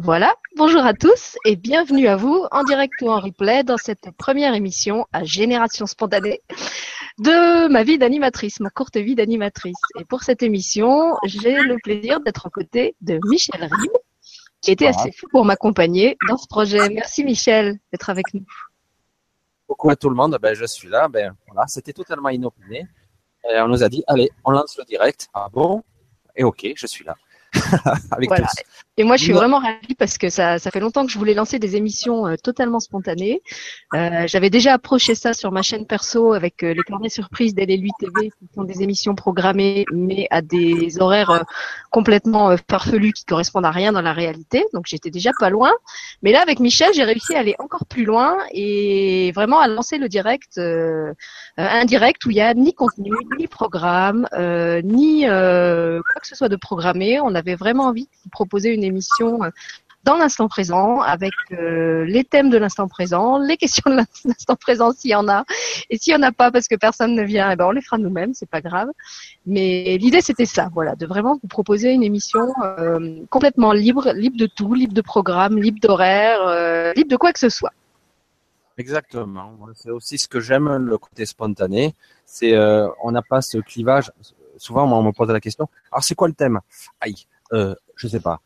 Voilà, bonjour à tous et bienvenue à vous en direct ou en replay dans cette première émission à Génération Spontanée de ma vie d'animatrice, ma courte vie d'animatrice. Et pour cette émission, j'ai le plaisir d'être aux côtés de Michel Rib, qui était assez fou pour m'accompagner dans ce projet. Merci Michel d'être avec nous. Coucou à tout le monde, ben, je suis là. Ben, voilà, C'était totalement inopiné. Et on nous a dit, allez, on lance le direct. Ah bon? Et ok, je suis là. avec voilà. Et moi, je suis vraiment ravie parce que ça, ça fait longtemps que je voulais lancer des émissions euh, totalement spontanées. Euh, J'avais déjà approché ça sur ma chaîne perso avec euh, les carnets surprises d'LL8 TV, qui sont des émissions programmées, mais à des horaires euh, complètement farfelus qui correspondent à rien dans la réalité. Donc, j'étais déjà pas loin. Mais là, avec Michel, j'ai réussi à aller encore plus loin et vraiment à lancer le direct, un direct où il y a ni contenu, ni programme, ni quoi que ce soit de programmé. On avait vraiment envie de vous proposer une émission euh, dans l'instant présent, avec euh, les thèmes de l'instant présent, les questions de l'instant présent s'il y en a, et s'il y en a pas parce que personne ne vient, eh ben on les fera nous-mêmes, c'est pas grave. Mais l'idée c'était ça, voilà, de vraiment vous proposer une émission euh, complètement libre, libre de tout, libre de programme, libre d'horaire, libre de quoi que ce soit. Exactement. C'est aussi ce que j'aime, le côté spontané. C'est on n'a pas ce clivage. Souvent, on me pose la question. Alors, c'est quoi le thème? Aïe, je sais pas.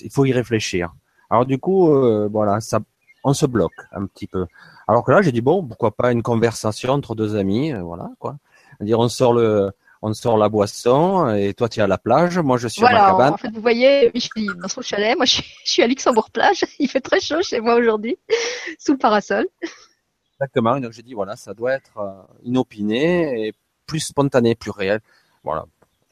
Il faut y réfléchir. Alors du coup, euh, voilà, ça, on se bloque un petit peu. Alors que là, j'ai dit bon, pourquoi pas une conversation entre deux amis, euh, voilà quoi. Dire on sort le, on sort la boisson et toi tu es à la plage, moi je suis à ma cabane. En fait, vous voyez, je suis dans son chalet, moi je suis, à Luxembourg plage. Il fait très chaud chez moi aujourd'hui, sous le parasol. Exactement. Donc j'ai dit voilà, ça doit être inopiné et plus spontané, plus réel. Voilà,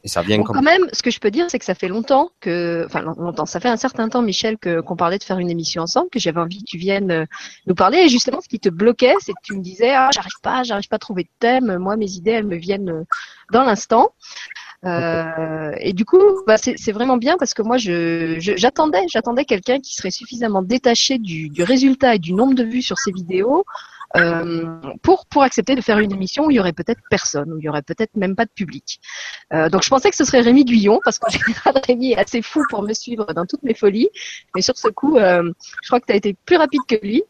et ça vient Quand même, ce que je peux dire, c'est que ça fait longtemps que, enfin longtemps, ça fait un certain temps, Michel, qu'on parlait de faire une émission ensemble, que j'avais envie que tu viennes euh, nous parler. Et justement, ce qui te bloquait, c'est que tu me disais, ah, j'arrive pas, j'arrive pas à trouver de thème. Moi, mes idées, elles me viennent euh, dans l'instant. Euh, et du coup, bah, c'est vraiment bien parce que moi, je j'attendais, j'attendais quelqu'un qui serait suffisamment détaché du, du résultat et du nombre de vues sur ses vidéos euh, pour pour accepter de faire une émission où il y aurait peut-être personne, où il y aurait peut-être même pas de public. Euh, donc je pensais que ce serait Rémi Guyon parce que Rémi est assez fou pour me suivre dans toutes mes folies, mais sur ce coup, euh, je crois que tu as été plus rapide que lui.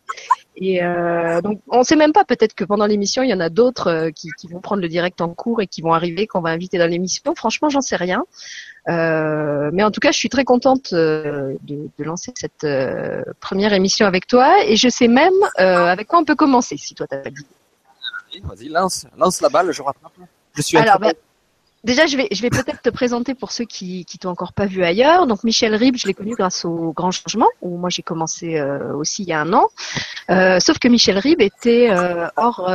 Et euh, donc, on ne sait même pas. Peut-être que pendant l'émission, il y en a d'autres euh, qui, qui, vont prendre le direct en cours et qui vont arriver, qu'on va inviter dans l'émission. Franchement, j'en sais rien. Euh, mais en tout cas, je suis très contente euh, de, de, lancer cette euh, première émission avec toi. Et je sais même avec quoi on peut commencer, si toi t'as pas dit. Vas-y, lance, lance la balle, je rattrape. Je suis Alors, Déjà, je vais, je vais peut-être te présenter pour ceux qui, qui t'ont encore pas vu ailleurs. Donc, Michel Rib, je l'ai connu grâce au Grand Changement, où moi j'ai commencé euh, aussi il y a un an. Euh, sauf que Michel Rib était euh, hors,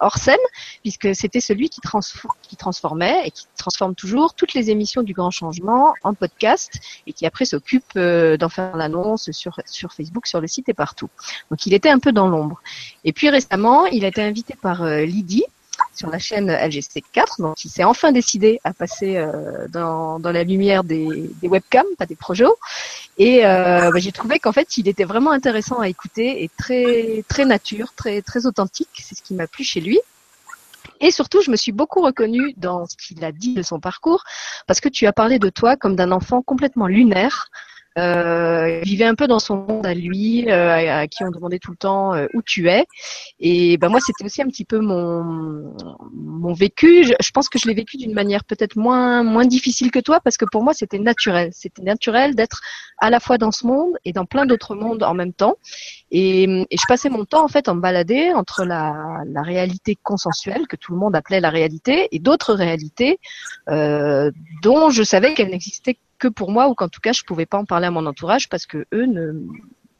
hors scène, puisque c'était celui qui, qui transformait et qui transforme toujours toutes les émissions du Grand Changement en podcast et qui après s'occupe d'en faire l'annonce sur, sur Facebook, sur le site et partout. Donc, il était un peu dans l'ombre. Et puis récemment, il a été invité par Lydie, sur la chaîne LGC4. Donc, il s'est enfin décidé à passer euh, dans, dans, la lumière des, des, webcams, pas des projets. Et euh, bah, j'ai trouvé qu'en fait, il était vraiment intéressant à écouter et très très nature, très très authentique. C'est ce qui m'a plu chez lui. Et surtout, je me suis beaucoup reconnue dans ce qu'il a dit de son parcours, parce que tu as parlé de toi comme d'un enfant complètement lunaire, euh, vivait un peu dans son monde à lui, euh, à, qui on demandait tout le temps euh, où tu es. Et ben moi, c'était aussi un petit peu mon mon vécu. Je, je pense que je l'ai vécu d'une manière peut-être moins moins difficile que toi, parce que pour moi, c'était naturel. C'était naturel d'être à la fois dans ce monde et dans plein d'autres mondes en même temps. Et, et, je passais mon temps en fait en me entre la, la réalité consensuelle que tout le monde appelait la réalité et d'autres réalités euh, dont je savais qu'elles n'existaient que pour moi ou qu'en tout cas je pouvais pas en parler à mon entourage parce que eux ne,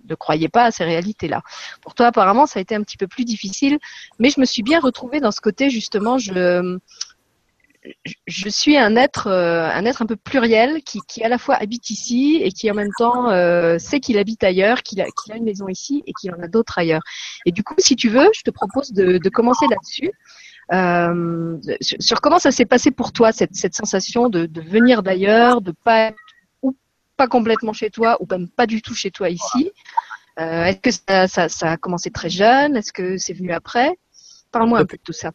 ne croyaient pas à ces réalités-là. Pour toi, apparemment, ça a été un petit peu plus difficile, mais je me suis bien retrouvée dans ce côté justement. Je je suis un être, euh, un être un peu pluriel qui, qui à la fois habite ici et qui en même temps euh, sait qu'il habite ailleurs, qu'il a, qu'il a une maison ici et qu'il en a d'autres ailleurs. Et du coup, si tu veux, je te propose de, de commencer là-dessus euh, sur comment ça s'est passé pour toi cette, cette sensation de, de venir d'ailleurs, de pas être ou pas complètement chez toi ou même pas du tout chez toi ici. Euh, est-ce que ça, ça, ça, a commencé très jeune? Est-ce que c'est venu après? Parle-moi un peu de tout ça.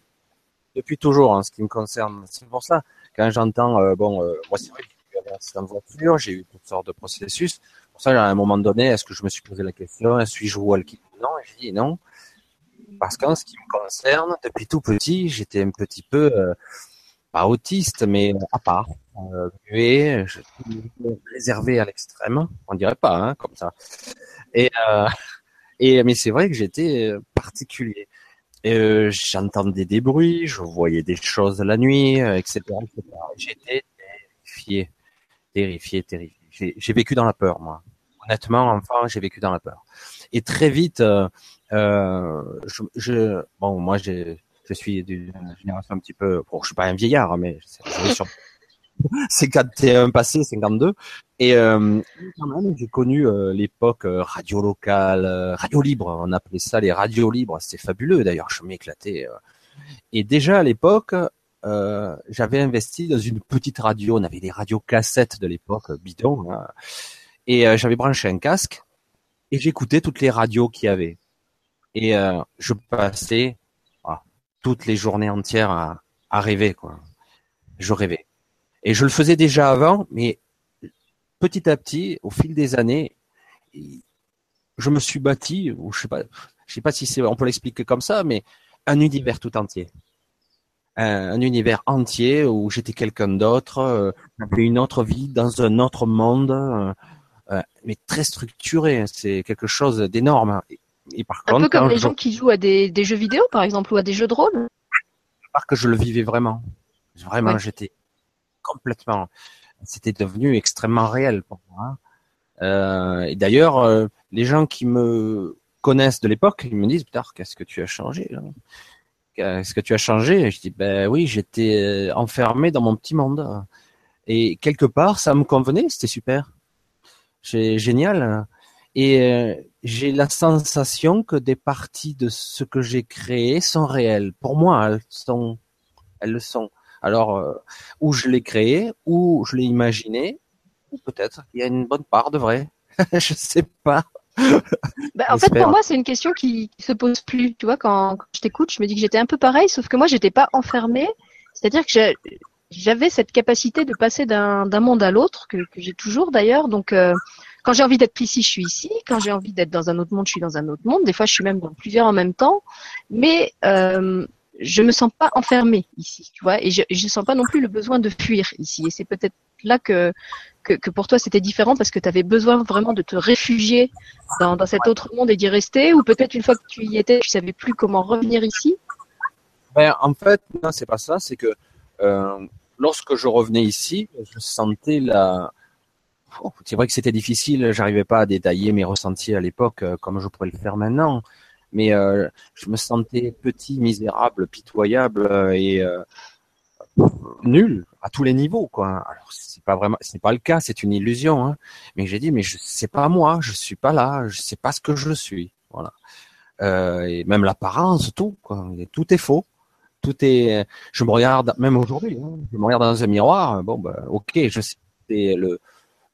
Depuis toujours, en ce qui me concerne. C'est pour ça quand j'entends euh, bon, moi c'est vrai que j'ai eu un accident de voiture, j'ai eu toutes sortes de processus. pour ça, à un moment donné, est-ce que je me suis posé la question, est-ce que je joue qui Non, j'ai dit non. Parce qu'en ce qui me concerne, depuis tout petit, j'étais un petit peu, euh, pas autiste, mais à part, euh, muet, réservé à l'extrême. On dirait pas, hein, comme ça. Et, euh, mais c'est vrai que j'étais particulier. J'entendais des bruits, je voyais des choses la nuit, etc. J'étais terrifié, terrifié, terrifié. J'ai vécu dans la peur, moi. Honnêtement, enfant, j'ai vécu dans la peur. Et très vite, euh je, je, bon, moi, je suis d'une génération un petit peu, bon, je suis pas un vieillard, mais sur 51 passé, 52. Et euh, quand même, j'ai connu euh, l'époque euh, radio locale, radio libre, on appelait ça les radios libres. C'était fabuleux d'ailleurs, je m'éclatais. Et déjà à l'époque, j'avais investi dans une petite radio. On avait des radios cassettes de l'époque, bidon. Hein. Et j'avais branché un casque et j'écoutais toutes les radios qu'il y avait. Et je passais ah, toutes les journées entières à, à rêver, quoi. Je rêvais. Et je le faisais déjà avant, mais petit à petit, au fil des années, je me suis bâti, ou je sais pas, je sais pas si c'est, on peut l'expliquer comme ça, mais un univers tout entier. Un, univers entier où j'étais quelqu'un d'autre, euh, une autre vie dans un autre monde, euh, euh, mais très structuré. C'est quelque chose d'énorme. Et, par un peu comme les gens qui jouent à des, jeux vidéo, par exemple, ou à des jeux de rôle. Parce que je le vivais vraiment. Vraiment, j'étais complètement. C'était devenu extrêmement réel pour moi. Hein. Euh, et d'ailleurs, euh, les gens qui me connaissent de l'époque, ils me disent "Putain, qu'est-ce que tu as changé Qu'est-ce que tu as changé? Et Je dis "Ben oui, j'étais euh, enfermé dans mon petit monde." Et quelque part, ça me convenait, c'était super. C'est génial. Et j'ai la sensation que des parties de ce que j'ai créé sont réelles. Pour moi, elles sont, elles le sont. Alors, euh, ou je l'ai créé, ou je l'ai imaginé, ou peut-être qu'il y a une bonne part de vrai. je sais pas. Bah, en fait, pour moi, c'est une question qui, se pose plus. Tu vois, quand, je t'écoute, je me dis que j'étais un peu pareil, sauf que moi, j'étais pas enfermée. C'est-à-dire que j'avais cette capacité de passer d'un monde à l'autre, que, j'ai toujours d'ailleurs. Donc, euh, quand j'ai envie d'être ici, je suis ici. Quand j'ai envie d'être dans un autre monde, je suis dans un autre monde. Des fois, je suis même dans plusieurs en même temps. Mais euh, je me sens pas enfermée ici, tu vois, et je ne sens pas non plus le besoin de fuir ici. Et c'est peut-être là que, que, pour toi c'était différent parce que tu avais besoin vraiment de te réfugier dans, cet autre monde et d'y rester, ou peut-être une fois que tu y étais, tu savais plus comment revenir ici. Ben, en fait, non, c'est pas ça. C'est que euh, lorsque je revenais ici, je sentais la. C'est vrai que c'était difficile. J'arrivais pas à détailler mes ressentis à l'époque euh, comme je pourrais le faire maintenant mais euh, je me sentais petit, misérable, pitoyable euh, et nul à tous les niveaux quoi. Alors c'est pas vraiment, c'est pas le cas, c'est une illusion. Hein. Mais j'ai dit mais je sais pas moi, je suis pas là, je sais pas ce que je suis. Voilà. Et même l'apparence, tout quoi, tout est faux. Tout est. Je me regarde même aujourd'hui. Hein, je me regarde dans un miroir. Bon bah ok, je sais le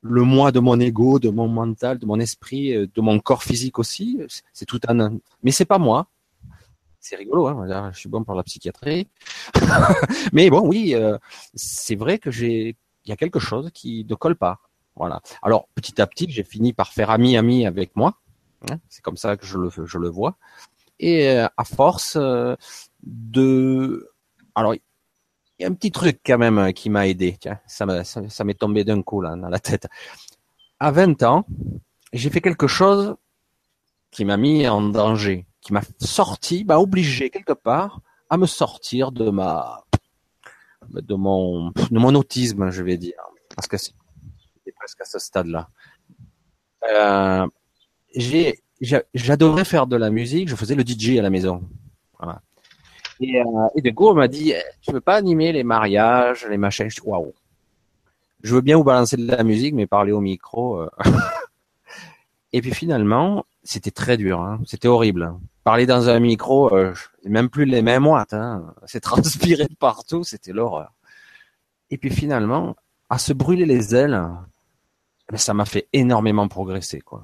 le moi de mon ego, de mon mental, de mon esprit, euh, de mon corps physique aussi. C'est tout un, mais c'est pas moi. C'est rigolo, hein. Je suis bon pour la psychiatrie. mais bon, oui, euh, c'est vrai que j'ai, il y a quelque chose qui ne colle pas. Voilà. Alors petit à petit, j'ai fini par faire ami ami avec moi. Hein. C'est comme ça que je le, je le vois. Et euh, à force de, alors y a un petit truc quand même euh, qui m'a aidé. Tiens, ça m'est ça, tombé d'un coup là dans la tête. À 20 ans, j'ai fait quelque chose qui m'a mis en danger, qui m'a sorti, m'a obligé quelque part à me sortir de ma de mon de mon autisme, je vais dire, parce que c'était presque à ce stade-là. Euh, j'adorais faire de la musique, je faisais le DJ à la maison. Et, euh, et de coup, on m'a dit, eh, tu veux pas animer les mariages, les machins? Je dis, waouh. Je veux bien vous balancer de la musique, mais parler au micro. Euh. et puis finalement, c'était très dur. Hein. C'était horrible. Parler dans un micro, euh, même plus les mêmes watts. Hein. C'est transpiré de partout. C'était l'horreur. Et puis finalement, à se brûler les ailes, eh ben, ça m'a fait énormément progresser. Quoi.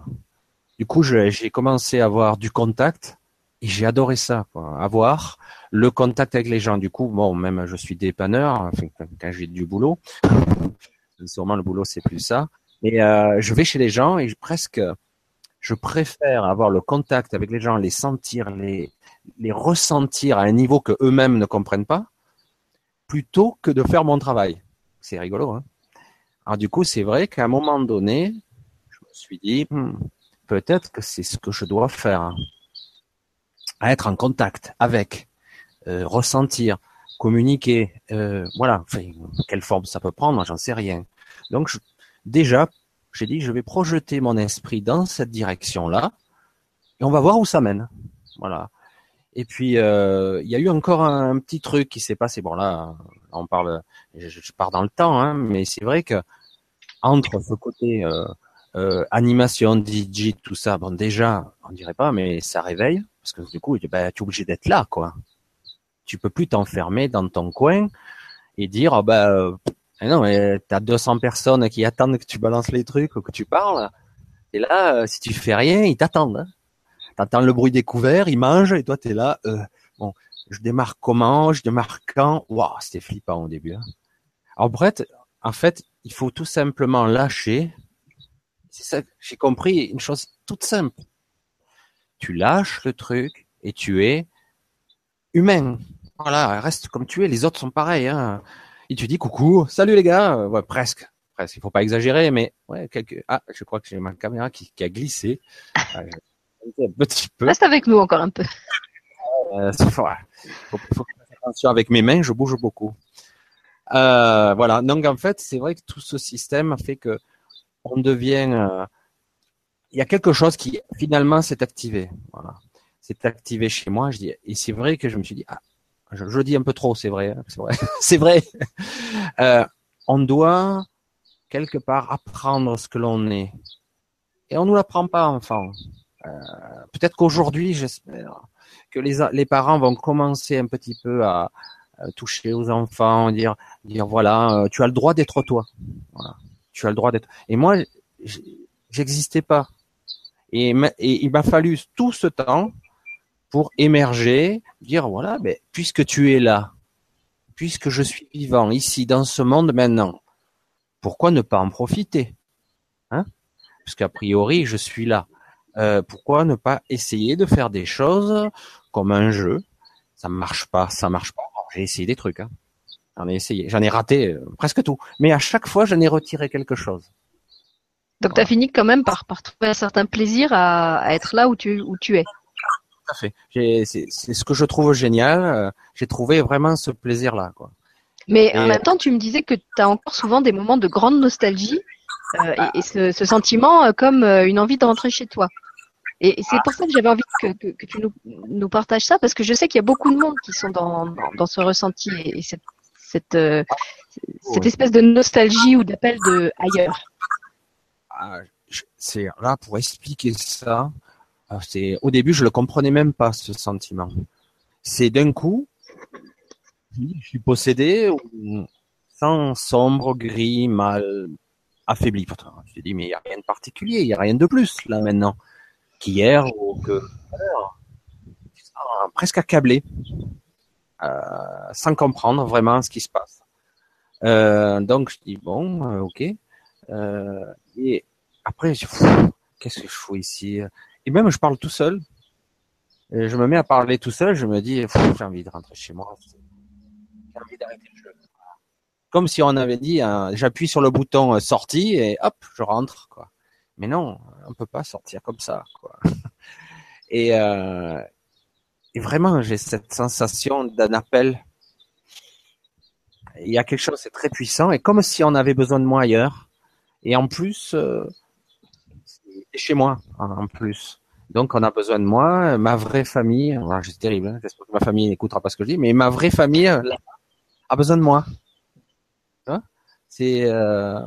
Du coup, j'ai commencé à avoir du contact et j'ai adoré ça, avoir le contact avec les gens. Du coup, bon, même je suis dépanneur, enfin, quand j'ai du boulot, sûrement le boulot c'est plus ça. Et euh, je vais chez les gens et presque, je préfère avoir le contact avec les gens, les sentir, les, les ressentir à un niveau que eux-mêmes ne comprennent pas, plutôt que de faire mon travail. C'est rigolo, hein Alors du coup, c'est vrai qu'à un moment donné, je me suis dit, hmm, peut-être que c'est ce que je dois faire, à être en contact avec, euh, ressentir, communiquer, euh, voilà. Quelle forme ça peut prendre, j'en sais rien. Donc je, déjà, j'ai dit, je vais projeter mon esprit dans cette direction-là, et on va voir où ça mène. Voilà. Et puis euh, il y a eu encore un, petit truc qui s'est passé. Bon là, on parle, je, pars dans le temps, hein, mais c'est vrai que entre ce côté euh, euh, animation, DJ, tout ça, bon déjà, on dirait pas, mais ça réveille parce que du coup, ben, tu es obligé d'être là, quoi. Tu peux plus t'enfermer dans ton coin et dire, oh, ben non, mais t'as 200 personnes qui attendent que tu balances les trucs ou que tu parles. Et là, si tu fais rien, ils t'attendent. Hein t'entends le bruit des couverts, ils mangent, et toi, t'es là, euh, bon, je démarre comment, je démarre quand, waouh, c'était flippant au début. Hein. Alors en fait, il faut tout simplement lâcher. C'est ça, j'ai compris une chose toute simple. Tu lâches le truc et tu es humain. Voilà, reste comme tu es. Les autres sont pareils. Hein. Et tu dis coucou, salut les gars. Ouais, presque, presque. Il faut pas exagérer, mais ouais, quelques. Ah, je crois que j'ai ma caméra qui, qui a glissé. un petit peu. Reste avec nous encore un peu. Euh, faut, faut, faut faire attention avec mes mains, je bouge beaucoup. Euh, voilà. Donc en fait, c'est vrai que tout ce système fait que on devient. Euh, il y a quelque chose qui finalement s'est activé. Voilà. C'est activé chez moi. Je dis, et c'est vrai que je me suis dit, ah, je, dis un peu trop, c'est vrai, hein, c'est vrai, c'est vrai. Euh, on doit quelque part apprendre ce que l'on est, et on nous l'apprend pas, enfant. Euh, peut-être qu'aujourd'hui, j'espère que les, les parents vont commencer un petit peu à, toucher aux enfants, dire, dire voilà, euh, tu as le droit d'être toi. Voilà. Tu as le droit d'être. Et moi, j'existais pas. Et, il m'a fallu tout ce temps pour émerger, dire voilà, ben, puisque tu es là, puisque je suis vivant ici dans ce monde maintenant, pourquoi ne pas en profiter hein? Parce qu'a priori, je suis là. Euh, pourquoi ne pas essayer de faire des choses comme un jeu? Ça marche pas, ça marche pas. J'ai essayé des trucs. Hein. J'en ai essayé, j'en ai raté euh, presque tout. Mais à chaque fois, j'en ai retiré quelque chose. Donc tu as fini quand même par, par trouver un certain plaisir à, à être là où tu, où tu es. Tout à fait. C'est ce que je trouve génial. Euh, j'ai trouvé vraiment ce plaisir-là. quoi. Mais en même temps, tu me disais que tu as encore souvent des moments de grande nostalgie euh, et, et ce, ce, sentiment comme une envie de rentrer chez toi. Et c'est pour ça que j'avais envie que, que, que tu nous, nous, partages ça, parce que je sais qu'il y a beaucoup de monde qui sont dans, dans, ce ressenti et, cette, cette, euh, cette espèce de nostalgie ou d'appel de ailleurs. Ah, c'est là pour expliquer ça. Ah, c'est au début je le comprenais même pas ce sentiment. C'est d'un coup, je suis possédé, sans sombre, gris, mal, affaibli. Je me dis mais il y a rien de particulier, il y a rien de plus là maintenant qu'hier ou que presque accablé, euh, sans comprendre vraiment ce qui se passe. Euh, donc je dis bon, euh, ok. Et après, je qu'est-ce que je fous ici? Et même je parle tout seul. Je me mets à parler tout seul. Je me dis, j'ai envie de rentrer chez moi. J'ai envie d'arrêter le jeu. Comme si on avait dit, hein, j'appuie sur le bouton sortie et hop, je rentre. Quoi. Mais non, on peut pas sortir comme ça, quoi. Et, euh, et vraiment, j'ai cette sensation d'un appel. Il y a quelque chose, c'est très puissant, et comme si on avait besoin de moi ailleurs. Et en plus, euh, c'est chez moi, en plus. Donc, on a besoin de moi, ma vraie famille. c'est terrible. Hein, j'espère que ma famille n'écoutera pas ce que je dis, mais ma vraie famille euh, a besoin de moi. C'est euh,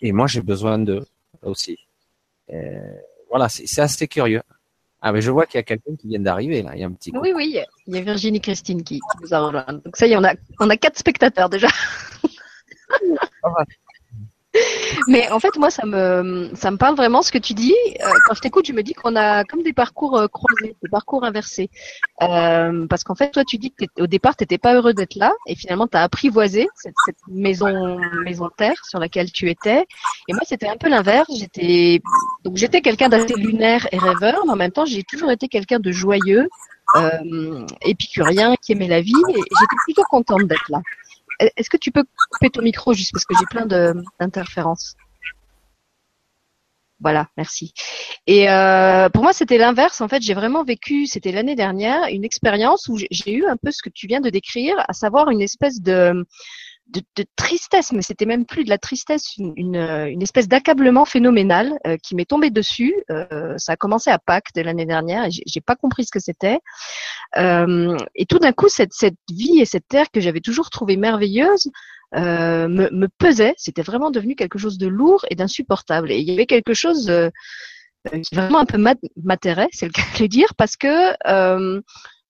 et moi j'ai besoin d'eux aussi. Voilà, c'est assez curieux. Ah, mais je vois qu'il y a quelqu'un qui vient d'arriver là. Il y a un petit. Oui, oui, il y a Virginie Christine qui, nous a rejoint. Donc ça y est, on a, on a quatre spectateurs déjà. Mais en fait, moi, ça me, ça me parle vraiment ce que tu dis. Euh, quand je t'écoute, je me dis qu'on a comme des parcours euh, croisés, des parcours inversés. Euh, parce qu'en fait, toi, tu dis que au départ, tu n'étais pas heureux d'être là, et finalement, tu as apprivoisé cette, maison, maison terre sur laquelle tu étais. Et moi, c'était un peu l'inverse. J'étais, donc, j'étais quelqu'un d'assez lunaire et rêveur, mais en même temps, j'ai toujours été quelqu'un de joyeux, épicurien, qui aimait la vie, et j'étais plutôt contente d'être là. Est-ce que tu peux couper ton micro juste parce que j'ai plein d'interférences? Voilà, merci. Et euh, pour moi, c'était l'inverse. En fait, j'ai vraiment vécu, c'était l'année dernière, une expérience où j'ai eu un peu ce que tu viens de décrire, à savoir une espèce de, de, de tristesse, mais c'était même plus de la tristesse, une, une, une espèce d'accablement phénoménal euh, qui m'est tombé dessus. Euh, ça a commencé à Pâques de l'année dernière et j'ai pas compris ce que c'était. Euh, et tout d'un coup, cette, cette vie et cette terre que j'avais toujours trouvée merveilleuse euh, me, me, pesait. C'était vraiment devenu quelque chose de lourd et d'insupportable. Et il y avait quelque chose euh, qui vraiment un peu m'atterrait, c'est le cas de le dire, parce que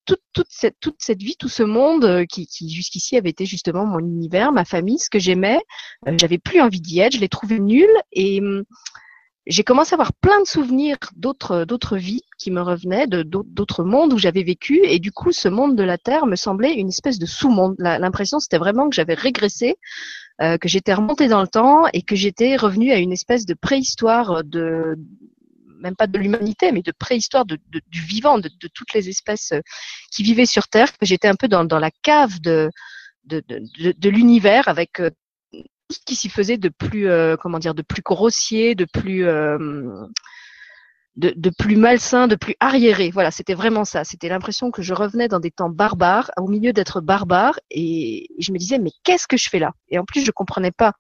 toute, toute, cette, toute cette vie, tout ce monde euh, qui, qui jusqu'ici avait été justement mon univers, ma famille, ce que j'aimais, euh, j'avais plus envie d'y être, je l'ai trouvé nul et hum, j'ai commencé à avoir plein de souvenirs d'autres d'autres vies qui me revenaient, de d'autres mondes où j'avais vécu et du coup ce monde de la Terre me semblait une espèce de sous-monde. L'impression c'était vraiment que j'avais régressé, euh, que j'étais remontée dans le temps et que j'étais revenue à une espèce de préhistoire de même pas de l'humanité, mais de préhistoire, de, du vivant, de, toutes les espèces euh, qui vivaient sur Terre. J'étais un peu dans, la cave de, de, l'univers avec euh, tout ce qui s'y faisait de plus, euh, comment dire, de plus grossier, de plus, de, plus malsain, de plus arriéré. Voilà, c'était vraiment ça. C'était l'impression que je revenais dans des temps barbares, au milieu d'être barbare, et, je me disais mais qu'est-ce que je fais là? Et en plus, je comprenais pas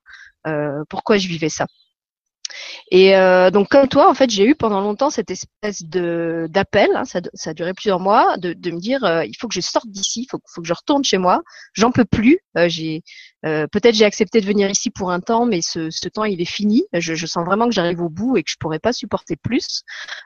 pourquoi je vivais ça. Et euh, donc comme toi, en fait, j'ai eu pendant longtemps cette espèce de d'appel, hein, ça, ça, a duré plusieurs mois, de, de me dire euh, il faut que je sorte d'ici, il faut, faut, que je retourne chez moi. J'en peux plus. Euh, j'ai euh, peut-être j'ai accepté de venir ici pour un temps, mais ce, ce temps il est fini. Je, je sens vraiment que j'arrive au bout et que je pourrais pas supporter plus.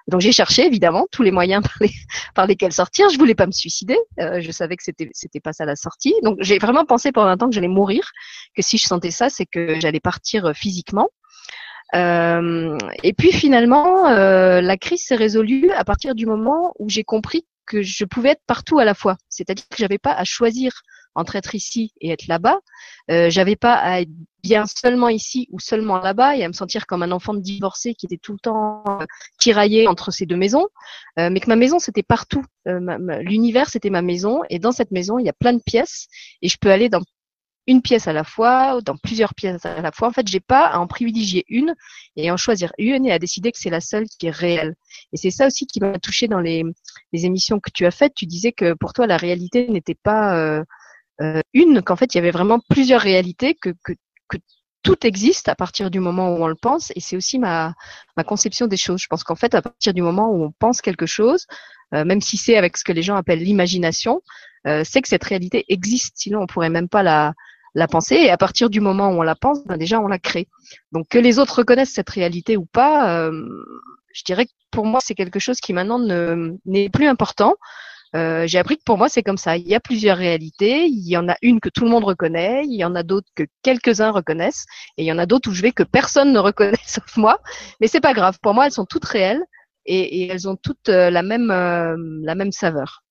Donc j'ai cherché évidemment tous les moyens par, les, par lesquels sortir. Je voulais pas me suicider. Euh, je savais que c'était c'était pas ça la sortie. Donc j'ai vraiment pensé pendant un temps que j'allais mourir, que si je sentais ça, c'est que j'allais partir physiquement. Euh, et puis finalement, euh, la crise s'est résolue à partir du moment où j'ai compris que je pouvais être partout à la fois. C'est-à-dire que j'avais pas à choisir entre être ici et être là-bas. Euh, j'avais pas à être bien seulement ici ou seulement là-bas et à me sentir comme un enfant de divorcé qui était tout le temps euh, tiraillé entre ces deux maisons. Euh, mais que ma maison c'était partout. L'univers c'était ma maison et dans cette maison il y a plein de pièces et je peux aller dans une pièce à la fois, dans plusieurs pièces à la fois. En fait, j'ai pas à en privilégier une et en choisir une et à décider que c'est la seule qui est réelle. Et c'est ça aussi qui m'a touché dans les, les, émissions que tu as faites. Tu disais que pour toi, la réalité n'était pas euh, euh, une, qu'en fait, il y avait vraiment plusieurs réalités, que, que, tout existe à partir du moment où on le pense. Et c'est aussi ma, ma conception des choses. Je pense qu'en fait, à partir du moment où on pense quelque chose, euh, même si c'est avec ce que les gens appellent l'imagination, c'est que cette réalité existe. Sinon, on pourrait même pas la, la penser. Et à partir du moment où on la pense, ben déjà on la crée. Donc que les autres reconnaissent cette réalité ou pas, euh, je dirais que pour moi c'est quelque chose qui maintenant n'est plus important. Euh, j'ai appris que pour moi c'est comme ça. Il y a plusieurs réalités. Il y en a une que tout le monde reconnaît. Il y en a d'autres que quelques-uns reconnaissent. Et il y en a d'autres où je vais que personne ne reconnaît sauf moi. Mais c'est pas grave. Pour moi elles sont toutes réelles et, elles ont toutes euh, la même la même saveur.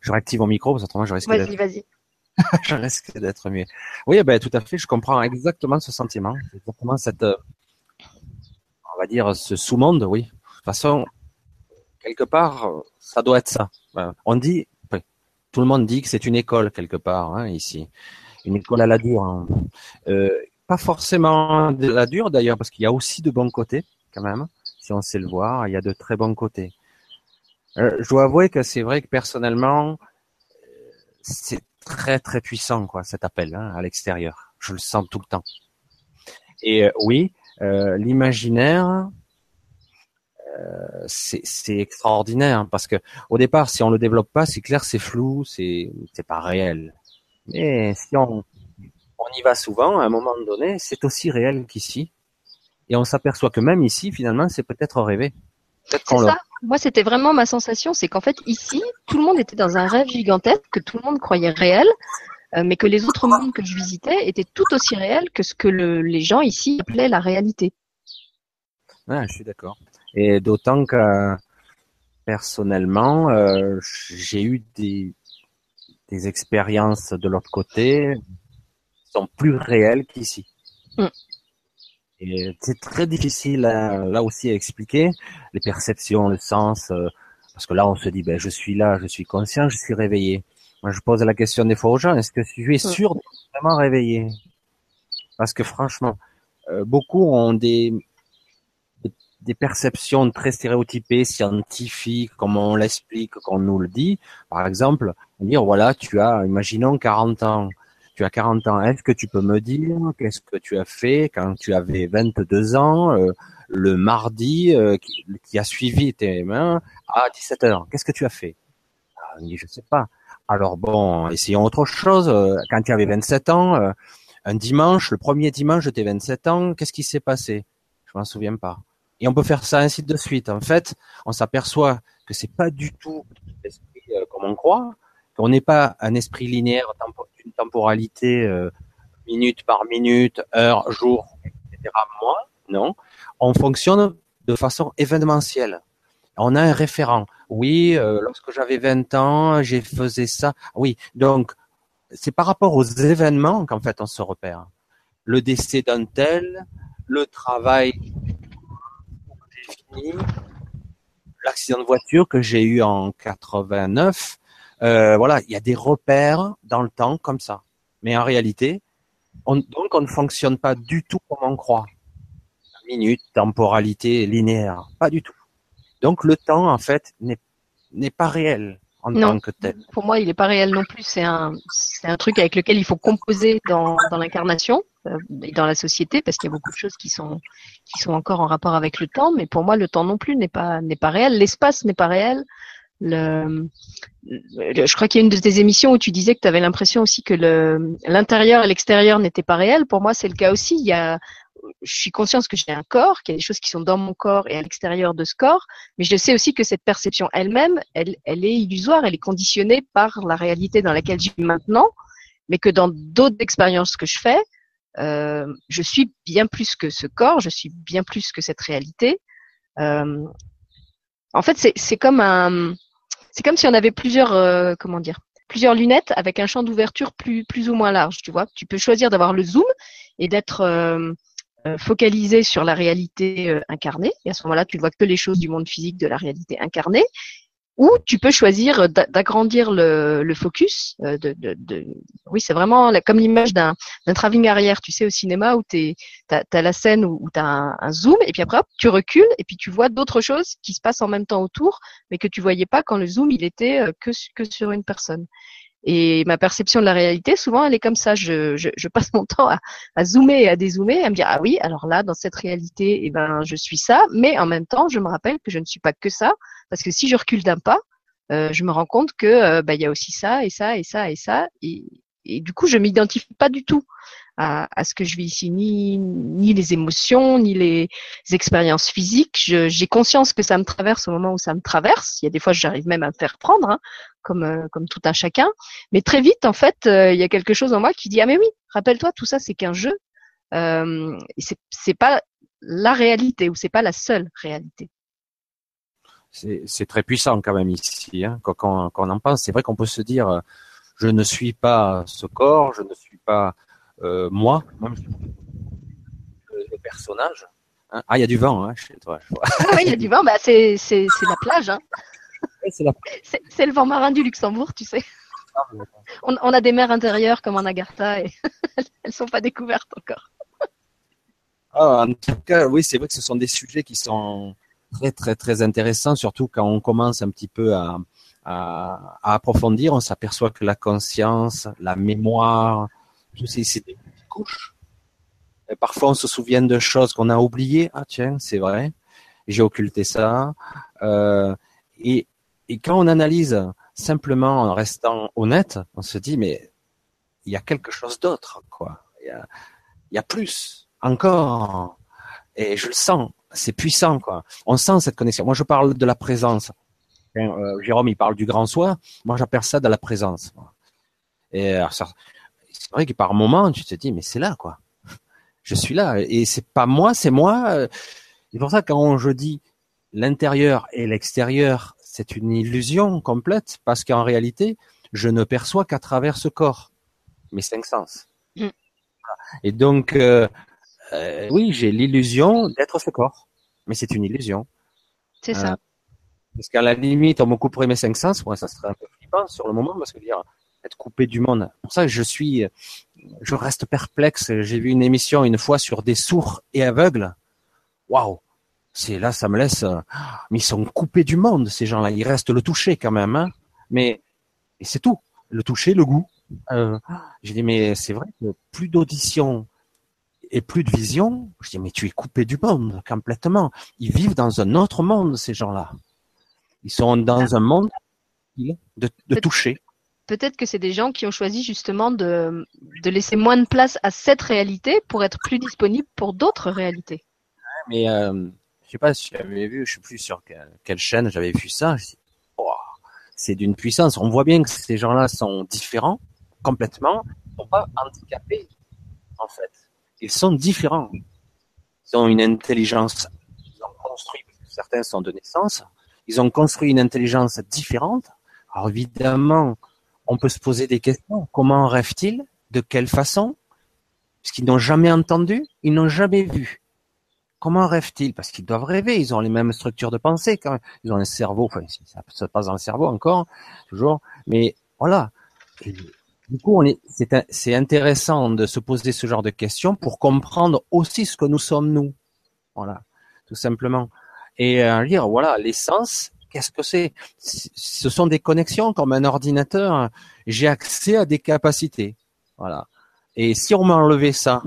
Je réactive mon micro parce que autrement je risque d'être. Vas-y, vas-y. je risque d'être mieux. Oui, ben tout à fait. Je comprends exactement ce sentiment, exactement cette, euh, on va dire, ce sous-monde. Oui. De toute façon, quelque part, ça doit être ça. On dit, tout le monde dit que c'est une école quelque part hein, ici, une école à la dure. Hein. Euh, pas forcément de la dure d'ailleurs, parce qu'il y a aussi de bons côtés quand même. Si on sait le voir, il y a de très bons côtés. Euh, je dois avouer que c'est vrai que personnellement, c'est très très puissant quoi cet appel hein, à l'extérieur. Je le sens tout le temps. Et euh, oui, euh, l'imaginaire, euh, c'est extraordinaire hein, parce que au départ, si on le développe pas, c'est clair, c'est flou, c'est c'est pas réel. Mais si on on y va souvent, à un moment donné, c'est aussi réel qu'ici. Et on s'aperçoit que même ici, finalement, c'est peut-être rêvé. Peut-être qu'on moi, c'était vraiment ma sensation, c'est qu'en fait, ici, tout le monde était dans un rêve gigantesque que tout le monde croyait réel. euh, mais que les autres mondes que je visitais étaient tout aussi réels que ce que le, les gens ici appelaient la réalité. Ouais, je suis d'accord. Et d'autant que personnellement, euh, j'ai eu des, des expériences de l'autre côté qui sont plus réelles qu'ici. Mm. Et c'est très difficile là aussi à expliquer les perceptions, le sens, euh, parce que là on se dit ben je suis là, je suis conscient, je suis réveillé. Moi je pose la question des fois aux gens, est-ce que tu es sûr de vraiment réveillé? Parce que franchement, euh, beaucoup ont des des perceptions très stéréotypées, scientifiques, comme on l'explique, comme on nous le dit. Par exemple, dire voilà, tu as, imaginons 40 ans tu as 40 ans, est-ce que tu peux me dire qu'est-ce que tu as fait quand tu avais 22 ans, euh, le mardi euh, qui, a suivi tes mains à 17 heures? Qu'est-ce que tu as fait? Ah, Je ne sais pas. Alors bon, essayons autre chose. Euh, quand tu avais 27 ans, un dimanche, le premier dimanche de tes 27 ans, qu'est-ce qui s'est passé? Je m'en souviens pas. Et on peut faire ça ainsi de suite. En fait, on s'aperçoit que c'est pas du tout l'esprit comme on croit, qu'on n'est pas un esprit linéaire temporalité euh, minute par minute, heure, jour, etc. Mois, non. On fonctionne de façon événementielle. On a un référent. Oui, euh, lorsque j'avais 20 ans, j'ai faisais ça. Oui, donc c'est par rapport aux événements qu'en fait on se repère. Le décès d'un tel, le travail que j'ai fini, l'accident de voiture que j'ai eu en 89, euh, voilà, il y a des repères dans le temps comme ça. Mais en réalité, on, donc on ne fonctionne pas du tout comme on croit. Minute, temporalité linéaire, pas du tout. Donc le temps, en fait, n'est pas réel en tant que tel. Pour moi, il n'est pas réel non plus. C'est un, un truc avec lequel il faut composer dans, dans l'incarnation euh, et dans la société, parce qu'il y a beaucoup de choses qui sont, qui sont encore en rapport avec le temps. Mais pour moi, le temps non plus n'est pas, n'est pas réel. L'espace n'est pas réel le, je crois qu'il y a une de tes émissions où tu disais que tu avais l'impression aussi que l'intérieur et l'extérieur n'étaient pas réels. Pour moi, c'est le cas aussi. Il y a, je suis consciente que j'ai un corps, qu'il y a des choses qui sont dans mon corps et à l'extérieur de ce corps, mais je sais aussi que cette perception elle-même, elle, elle est illusoire, elle est conditionnée par la réalité dans laquelle je vis maintenant, mais que dans d'autres expériences que je fais, euh, je suis bien plus que ce corps, je suis bien plus que cette réalité. Euh, en fait, c'est comme un, c'est comme si on avait plusieurs, euh, comment dire, plusieurs lunettes avec un champ d'ouverture plus, plus ou moins large. Tu vois, tu peux choisir d'avoir le zoom et d'être euh, euh, focalisé sur la réalité incarnée. Et à ce moment-là, tu ne vois que les choses du monde physique de la réalité incarnée. Ou tu peux choisir d'agrandir le, le, focus. Euh, de, de, de... Oui, c'est vraiment comme l'image d'un travelling arrière, tu sais, au cinéma où tu as, la scène où, où tu as un, zoom, et puis après, tu recules, et puis tu vois d'autres choses qui se passent en même temps autour, mais que tu voyais pas quand le zoom, il était euh, que, que sur une personne. Et ma perception de la réalité, souvent, elle est comme ça. Je, passe mon temps à, à, zoomer et à dézoomer, à me dire ah oui, alors là, dans cette réalité, eh ben, je suis ça, mais en même temps, je me rappelle que je ne suis pas que ça, parce que si je recule d'un pas, euh, je me rends compte que euh, bah, il y a aussi ça et ça et ça et ça, et, et du coup, je m'identifie pas du tout à, ce que je vis ici, ni, les émotions, ni les expériences physiques. J'ai conscience que ça me traverse au moment où ça me traverse. Il y a des fois, j'arrive même à me faire prendre, hein, comme, euh, comme tout un chacun. Mais très vite, en fait, euh, il y a quelque chose en moi qui dit ah mais oui, rappelle-toi, tout ça c'est qu'un jeu. Euh, c'est pas la réalité ou c'est pas la seule réalité. C'est très puissant quand même ici. Hein. Quand, on en pense, c'est vrai qu'on peut se dire je ne suis pas ce corps, je ne suis pas euh, moi, même le personnage. Hein? Ah, il y a du vent hein, chez toi. Ah oui, il y a du vent, bah, c'est la plage. Hein. c'est le vent marin du Luxembourg, tu sais. On, on, a des mers intérieures comme en Agartha et elles sont pas découvertes encore. Ah, en tout cas, oui, c'est vrai que ce sont des sujets qui sont très très très intéressants, surtout quand on commence un petit peu à, à, à approfondir. On s'aperçoit que la conscience, la mémoire, c'est des couches. Parfois, on se souvient de choses qu'on a oubliées. Ah tiens, c'est vrai, j'ai occulté ça. Euh, et, quand on analyse simplement en restant honnête, on se dit mais il y a quelque chose d'autre, quoi. Il y a, plus, encore. Et je le sens, c'est puissant, quoi. On sent cette connexion. Moi, je parle de la présence. Euh, Jérôme, il parle du grand soi. Moi, j'appelle ça de la présence. Et alors, ça, c'est vrai que par moment, tu te dis, mais c'est là, quoi. Je suis là. Et c'est pas moi, c'est moi. C'est pour ça quand je dis l'intérieur et l'extérieur, c'est une illusion complète, parce qu'en réalité, je ne perçois qu'à travers ce corps, mes cinq sens. Mm. Et donc, euh, euh, oui, j'ai l'illusion d'être ce corps, mais c'est une illusion. C'est ça. Euh, parce qu'à la limite, on me couperait mes cinq sens, moi, ça serait un peu flippant sur le moment, parce que dire être coupé du monde. Pour ça, je suis, je reste perplexe. J'ai vu une émission une fois sur des sourds et aveugles. Waouh, c'est là, ça me laisse. mais ils sont coupés du monde, ces gens-là. Il reste le toucher quand même, hein. Mais et c'est tout. Le toucher, le goût. Euh, j'ai dit mais c'est vrai que plus d'audition et plus de vision. Je dis mais tu es coupé du monde complètement. Ils vivent dans un autre monde ces gens-là. Ils sont dans un monde de, de toucher. Peut-être que c'est des gens qui ont choisi justement de, laisser moins de place à cette réalité pour être plus disponibles pour d'autres réalités. Mais euh, je sais pas si j'avais vu, je sais plus sur quelle, chaîne j'avais vu ça. Oh, c'est d'une puissance. On voit bien que ces gens-là sont différents complètement. Ils sont pas handicapés en fait. Ils sont différents. Ils ont une intelligence. Ils ont construit. Certains sont de naissance. Ils ont construit une intelligence différente. Alors évidemment, on peut se poser des questions. Comment rêvent-ils? De quelle façon? Puisqu'ils n'ont jamais entendu, ils n'ont jamais vu. Comment rêvent-ils? Parce qu'ils doivent rêver, ils ont les mêmes structures de pensée quand Ils ont un cerveau, enfin ça se passe dans le cerveau encore, toujours. Mais voilà. du coup, c'est, intéressant de se poser ce genre de questions pour comprendre aussi ce que nous sommes nous. Voilà, tout simplement. Et euh, dire, voilà, l'essence, qu'est-ce que c'est? Ce sont des connexions comme un ordinateur. J'ai accès à des capacités. Voilà. Et si on m'enlevait ça,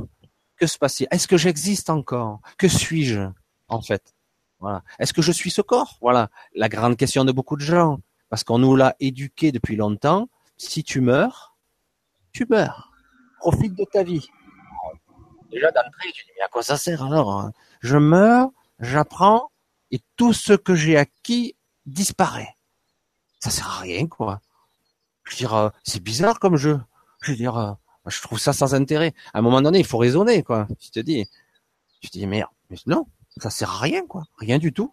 que se passe Est-ce que j'existe encore? Que suis-je en fait? Voilà. Est-ce que je suis ce corps? Voilà la grande question de beaucoup de gens, parce qu'on nous l'a éduqué depuis longtemps. Si tu meurs, tu meurs. Profite de ta vie. Déjà d'entrée, tu dis mais à quoi ça sert alors? Je meurs, j'apprends et tout ce que j'ai acquis disparaît. Ça sert à rien quoi. Je veux dire, euh, c'est bizarre comme jeu. Je veux dire, euh, je trouve ça sans intérêt. À un moment donné, il faut raisonner, quoi. Tu te dis, tu te dis, merde, mais non, ça sert à rien, quoi. Rien du tout.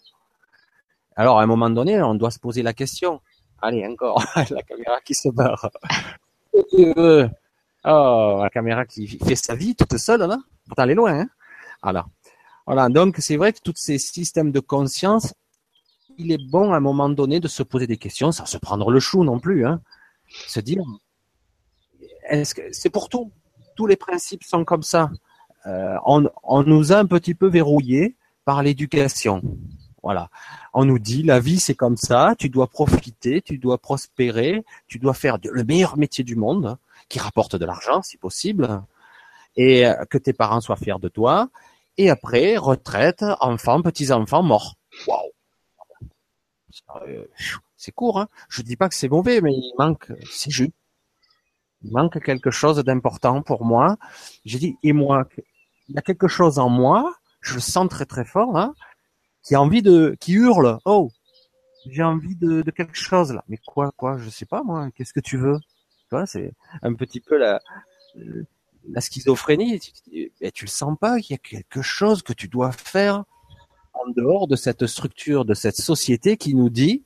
Alors, à un moment donné, on doit se poser la question. Allez, encore, la caméra qui se barre. Oh, la caméra qui fait sa vie toute seule, là. Pourtant, elle est loin, hein. Voilà. Voilà. Donc, c'est vrai que tous ces systèmes de conscience, il est bon à un moment donné de se poser des questions sans se prendre le chou non plus, hein. Se dire, est-ce que c'est pour tout Tous les principes sont comme ça. Euh, on, nous a un petit peu verrouillés par l'éducation. Voilà. On nous dit la vie c'est comme ça, tu dois profiter, tu dois prospérer, tu dois faire le meilleur métier du monde qui rapporte de l'argent si possible et que tes parents soient fiers de toi et après retraite, enfants, petits-enfants morts. Waouh. Euh, c'est court hein. Je dis pas que c'est mauvais mais il manque c'est juste il manque quelque chose d'important pour moi. J'ai dit, et moi, il y a quelque chose en moi, je le sens très très fort, hein, qui a envie de, qui hurle, oh, j'ai envie de, de, quelque chose là. Mais quoi, quoi, je sais pas moi, qu'est-ce que tu veux? Tu vois, c'est un petit peu la, la schizophrénie. Tu, tu, tu le sens pas qu'il y a quelque chose que tu dois faire en dehors de cette structure, de cette société qui nous dit,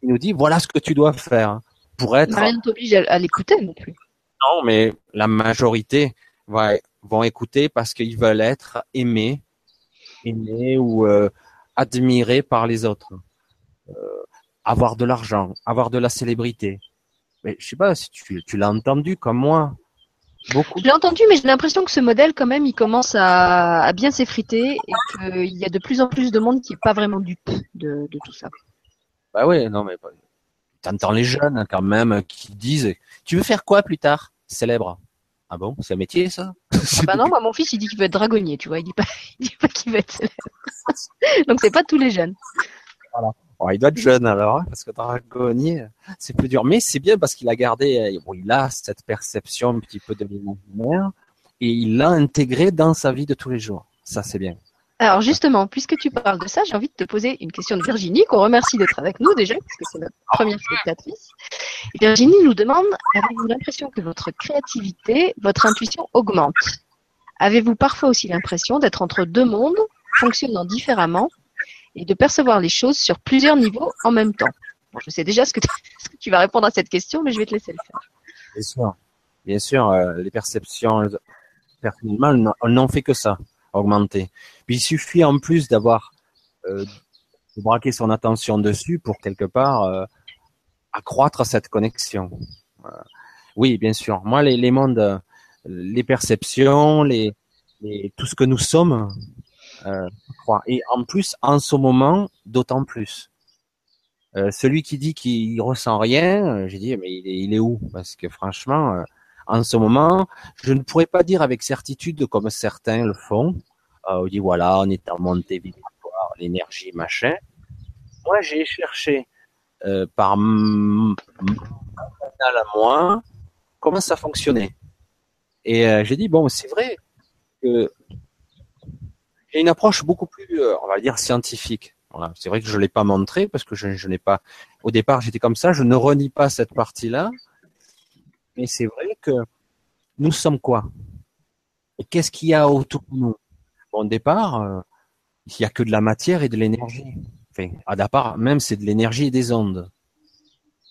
qui nous dit, voilà ce que tu dois faire pour être. Rien ne t'oblige à, l'écouter non plus. Non, mais la majorité va, vont écouter parce qu'ils veulent être aimés, aimés ou euh, admirés par les autres. Euh, avoir de l'argent, avoir de la célébrité. Mais je sais pas si tu, tu l'as entendu comme moi. Beaucoup. Je l'ai entendu, mais j'ai l'impression que ce modèle, quand même, il commence à, à bien s'effriter et qu'il y a de plus en plus de monde qui n'est pas vraiment dupe de, de tout ça. Bah oui, non, mais t'entends les jeunes hein, quand même qui disent Tu veux faire quoi plus tard Célèbre? Ah bon C'est un métier ça? Ah Bah non, moi mon fils il dit qu'il veut être dragonnier, tu vois, il dit pas, il dit pas qu'il veut être célèbre. Donc c'est pas tous les jeunes. Voilà. Oh, il doit être jeune alors, hein, parce que dragonnier, c'est plus dur. Mais c'est bien parce qu'il a gardé, bon, il a cette perception un petit peu de l'imaginaire et il l'a intégré dans sa vie de tous les jours. Ça c'est bien. Alors justement, puisque tu parles de ça, j'ai envie de te poser une question de Virginie, qu'on remercie d'être avec nous déjà, puisque c'est notre première spectatrice. Virginie nous demande, avez-vous l'impression que votre créativité, votre intuition augmente? Avez-vous parfois aussi l'impression d'être entre deux mondes, fonctionnant différemment, et de percevoir les choses sur plusieurs niveaux en même temps bon, Je sais déjà ce que, tu vas répondre à cette question, mais je vais te laisser le faire. Bien sûr, bien sûr, euh, les perceptions, personnellement, n'ont fait que ça augmenter. Puis il suffit en plus d'avoir euh, de braquer son attention dessus pour quelque part euh, accroître cette connexion. Oui, bien sûr. Moi, les, les mondes, euh, les perceptions, les, les, tout ce que nous sommes, euh. Et en plus, en ce moment, d'autant plus. Euh, celui qui dit qu'il ressent rien, j'ai dit mais il est, où? Parce que franchement, en ce moment, je ne pourrais pas dire avec certitude comme certains le font. Euh, on dit voilà, on est en montée vibratoire, l'énergie, machin. Moi, j'ai cherché euh, par à moi comment ça fonctionnait. Et euh, j'ai dit bon, c'est vrai que j'ai une approche beaucoup plus, euh, on va dire, scientifique. Voilà. C'est vrai que je l'ai pas montré parce que je, n'ai pas. Au départ, j'étais comme ça. Je ne renie pas cette partie-là. Mais c'est vrai que nous sommes quoi? Et qu'est-ce qu'il y a autour de nous? Bon, Au départ, euh, il n'y a que de la matière et de l'énergie. Enfin, à départ, même c'est de l'énergie et des ondes.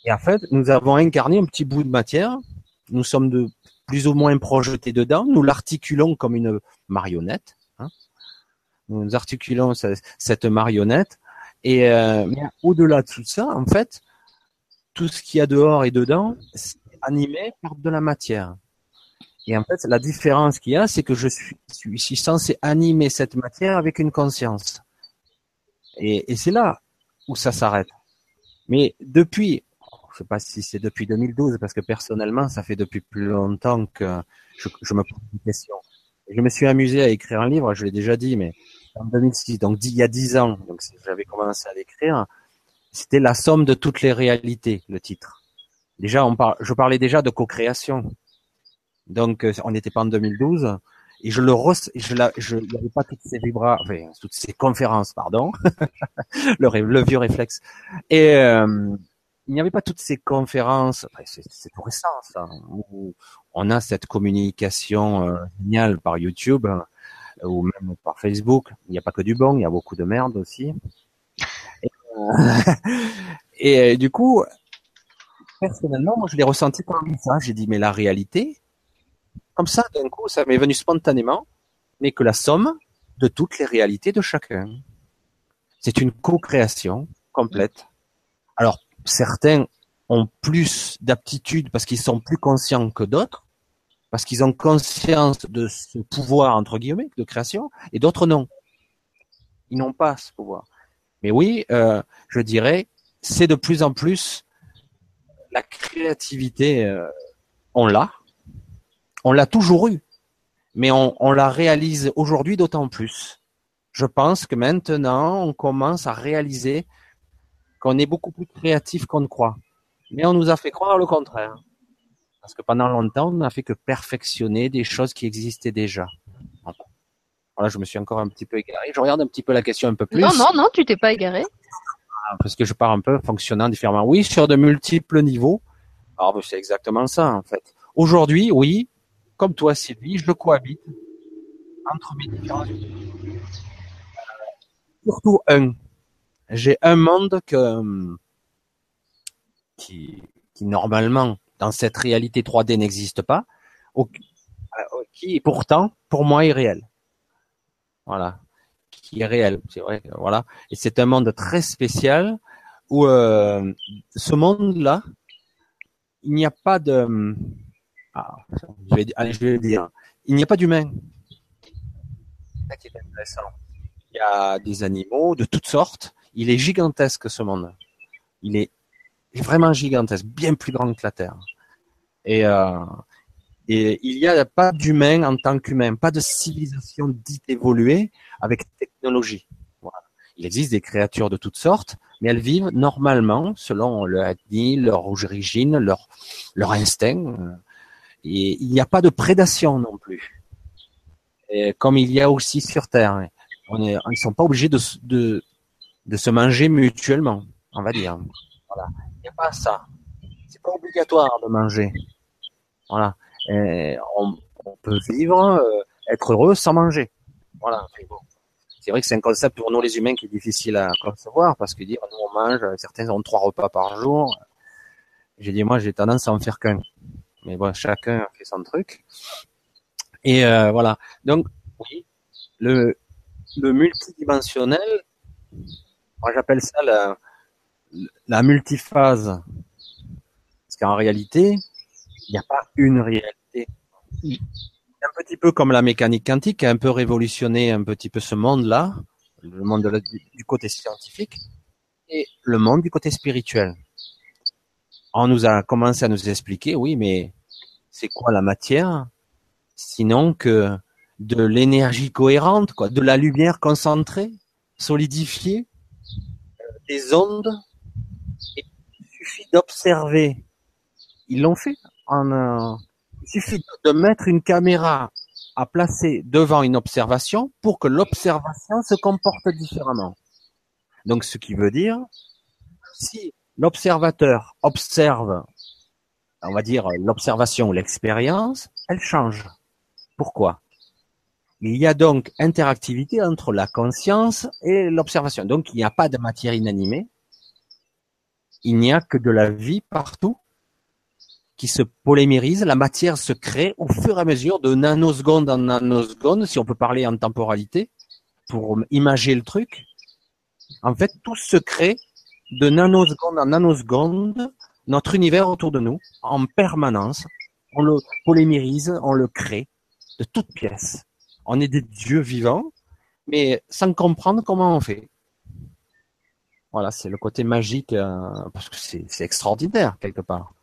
Et en fait, nous avons incarné un petit bout de matière. Nous sommes de plus ou moins projetés dedans. Nous l'articulons comme une marionnette. Nous articulons cette marionnette. Et euh, au-delà de tout ça, en fait, tout ce qu'il y a dehors et dedans, animé par de la matière. Et en fait, la différence qu'il y a, c'est que je suis, censé animer cette matière avec une conscience. Et, c'est là où ça s'arrête. Mais depuis, je sais pas si c'est depuis 2012, parce que personnellement, ça fait depuis plus longtemps que je, me pose des questions. Je me suis amusé à écrire un livre, je l'ai déjà dit, mais en 2006, donc il y a dix ans, donc j'avais commencé à l'écrire, c'était la somme de toutes les réalités, le titre. Déjà, je parlais déjà de co-création. Donc, euh, on n'était pas en 2012 et je le je pas toutes ces vibras, enfin, toutes ces conférences, pardon, le, le, vieux réflexe. Et euh, il n'y avait pas toutes ces conférences. c'est tout récent, ça, où on a cette communication euh, géniale par YouTube euh, ou même par Facebook. Il n'y a pas que du bon, il y a beaucoup de merde aussi. Et, et du coup, personnellement, moi, je l'ai ressenti comme ça. J'ai dit, mais la réalité, comme ça, d'un coup, ça m'est venu spontanément, n'est que la somme de toutes les réalités de chacun. C'est une co-création complète. Alors, certains ont plus d'aptitude parce qu'ils sont plus conscients que d'autres, parce qu'ils ont conscience de ce pouvoir, entre guillemets, de création, et d'autres non. Ils n'ont pas ce pouvoir. Mais oui, euh, je dirais, c'est de plus en plus la créativité, euh, on l'a. On l'a toujours eu. Mais on, on la réalise aujourd'hui d'autant plus. Je pense que maintenant, on commence à réaliser qu'on est beaucoup plus créatif qu'on ne croit. Mais on nous a fait croire le contraire. Parce que pendant longtemps, on n'a fait que perfectionner des choses qui existaient déjà. Voilà, je me suis encore un petit peu égaré. Je regarde un petit peu la question un peu plus. Non, non, non, tu t'es pas égaré parce que je pars un peu fonctionnant différemment. Oui, sur de multiples niveaux. Alors, c'est exactement ça, en fait. Aujourd'hui, oui, comme toi, Sylvie, je cohabite entre mes différents Surtout un. J'ai un monde que, qui, normalement, dans cette réalité 3D n'existe pas, qui pourtant, pour moi, est réel. Voilà qui est réel. C'est vrai, voilà. Et c'est un monde très spécial où euh, ce monde-là, il n'y a pas de. Ah, je vais, allez, je vais dire. Il n'y a pas d'humain. C'est qui est intéressant. Il y a des animaux de toutes sortes. Il est gigantesque ce monde. Il est vraiment gigantesque, bien plus grand que la Terre. Et euh, il n'y a pas d'humain en tant qu'humain, pas de civilisation dite évoluée avec technologie. Il existe des créatures de toutes sortes, mais elles vivent normalement selon leur ethnie, leur origine, leur, instinct. Et il n'y a pas de prédation non plus. Comme il y a aussi sur Terre. on est, ils sont pas obligés de, de se manger mutuellement, on va dire. Voilà. Il n'y a pas ça. C'est pas obligatoire de manger. Voilà. on, on, peut vivre, euh, être heureux sans manger. Voilà. C'est vrai que c'est un concept pour nous les humains qui est difficile à concevoir parce que dire nous on mange, certains ont trois repas par jour. J'ai dit moi j'ai tendance à en faire qu'un. Mais bon, chacun fait son truc. Et euh, voilà. Donc oui, le le multidimensionnel, moi j'appelle ça la, la multiphase. Parce qu'en réalité, il n'y a pas une réalité. Un petit peu comme la mécanique quantique a un peu révolutionné un petit peu ce monde-là, le monde du côté scientifique, et le monde du côté spirituel. On nous a commencé à nous expliquer, oui, mais c'est quoi la matière Sinon que de l'énergie cohérente, quoi, de la lumière concentrée, solidifiée, des ondes. il suffit d'observer. Ils l'ont fait. En, il suffit de mettre une caméra à placer devant une observation pour que l'observation se comporte différemment. Donc, ce qui veut dire, si l'observateur observe, on va dire, l'observation ou l'expérience, elle change. Pourquoi? Il y a donc interactivité entre la conscience et l'observation. Donc il n'y a pas de matière inanimée. Il n'y a que de la vie partout qui se polymérise. La matière se crée au fur et à mesure de nanoseconde en nanoseconde, si on peut parler en temporalité, pour imager le truc. En fait, tout se crée de nanoseconde en nanoseconde, notre univers autour de nous, en permanence. On le polymérise, on le crée de toutes pièces on est des dieux vivants, mais sans comprendre comment on fait. Voilà, c'est le côté magique, euh, parce que c'est extraordinaire quelque part.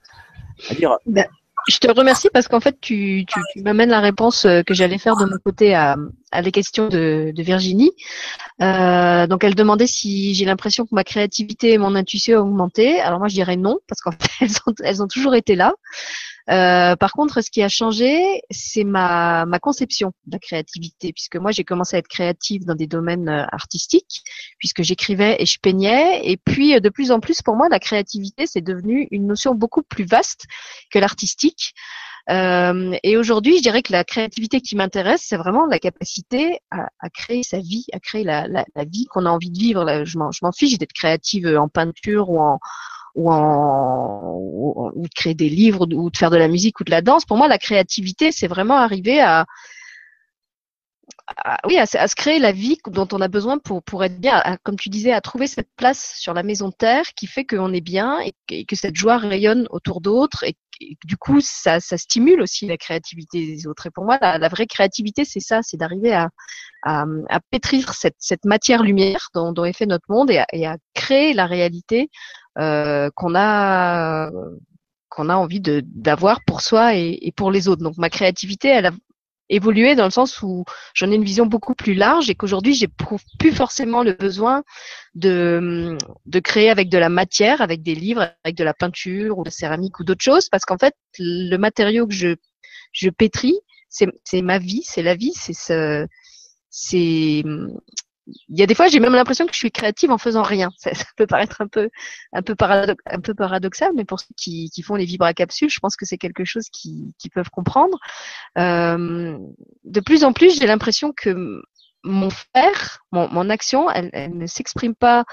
Ben, je te remercie parce qu'en fait, tu, m'amènes la réponse euh, que j'allais faire de mon côté à, à les questions de, Virginie. Euh, donc, elle demandait si j'ai l'impression que ma créativité et mon intuition ont augmenté. Alors moi, je dirais non parce qu'en fait, elles ont toujours été là. Euh, par contre, ce qui a changé, c'est ma, ma conception de la créativité, puisque moi j'ai commencé à être créative dans des domaines euh, artistiques, puisque j'écrivais et je peignais, et puis euh, de plus en plus pour moi la créativité c'est devenu une notion beaucoup plus vaste que l'artistique. Euh, et aujourd'hui, je dirais que la créativité qui m'intéresse, c'est vraiment la capacité à, créer sa vie, à créer la, vie qu'on a envie de vivre. Je m'en fiche d'être créative en peinture ou en, ou, en, ou, de créer des livres ou de faire de la musique ou de la danse. Pour moi, la créativité, c'est vraiment arriver à, oui, à, se créer la vie dont on a besoin pour, pour être bien, comme tu disais, à trouver cette place sur la maison Terre qui fait qu'on est bien et, que cette joie rayonne autour d'autres du coup, ça, ça, stimule aussi la créativité des autres. Et pour moi, la, vraie créativité, c'est ça, c'est d'arriver à, à, à, pétrir cette, cette matière-lumière dont, dont, est fait notre monde et à, et à créer la réalité euh, qu'on a qu'on a envie d'avoir pour soi et, et, pour les autres. Donc ma créativité, elle a évolué dans le sens où j'en ai une vision beaucoup plus large et qu'aujourd'hui j'éprouve plus forcément le besoin de de créer avec de la matière, avec des livres, avec de la peinture ou de la céramique ou d'autres choses, parce qu'en fait le matériau que je je pétris, c'est c'est ma vie, c'est la vie, c'est ce c'est il y a des fois, j'ai même l'impression que je suis créative en faisant rien. Ça, peut paraître un peu, un peu, paradoxal, mais pour ceux qui, qui font les capsules, je pense que c'est quelque chose qui, qui peuvent comprendre. Euh, de plus en plus, j'ai l'impression que mon faire, mon, mon action, elle, elle ne s'exprime pas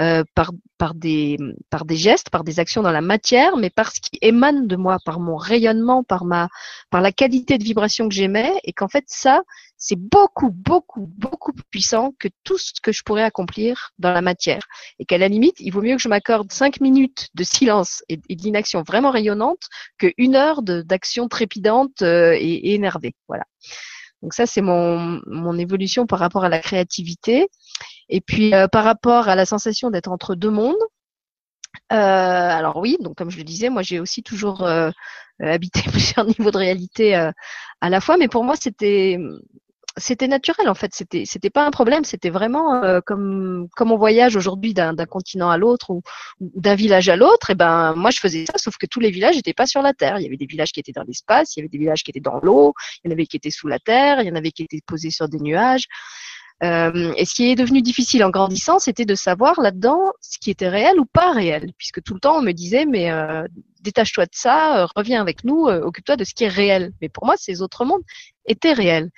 euh, par, par, des, par des gestes, par des actions dans la matière, mais par ce qui émane de moi, par mon rayonnement, par, ma, par la qualité de vibration que j'émets, et qu'en fait ça, c'est beaucoup, beaucoup, beaucoup plus puissant que tout ce que je pourrais accomplir dans la matière. Et qu'à la limite, il vaut mieux que je m'accorde cinq minutes de silence et, d'inaction vraiment rayonnante que une heure d'action trépidante euh, et, et énervée. Voilà. Donc ça, c'est mon, mon évolution par rapport à la créativité. Et puis euh, par rapport à la sensation d'être entre deux mondes, euh, alors oui, donc comme je le disais, moi j'ai aussi toujours euh, habité plusieurs niveaux de réalité à la fois, mais pour moi c'était c'était naturel en fait. C'était c'était pas un problème. C'était vraiment euh, comme comme on voyage aujourd'hui d'un continent à l'autre ou, d'un village à l'autre. Et ben moi je faisais ça, sauf que tous les villages n'étaient pas sur la terre. Il y avait des villages qui étaient dans l'espace, il y avait des villages qui étaient dans l'eau, il y en avait qui étaient sous la terre, il y en avait qui étaient posés sur des nuages. Euh, et ce qui est devenu difficile en grandissant, c'était de savoir là-dedans ce qui était réel ou pas réel, puisque tout le temps on me disait mais euh, détache-toi de ça, reviens avec nous, occupe-toi de ce qui est réel. Mais pour moi, ces autres mondes étaient réels.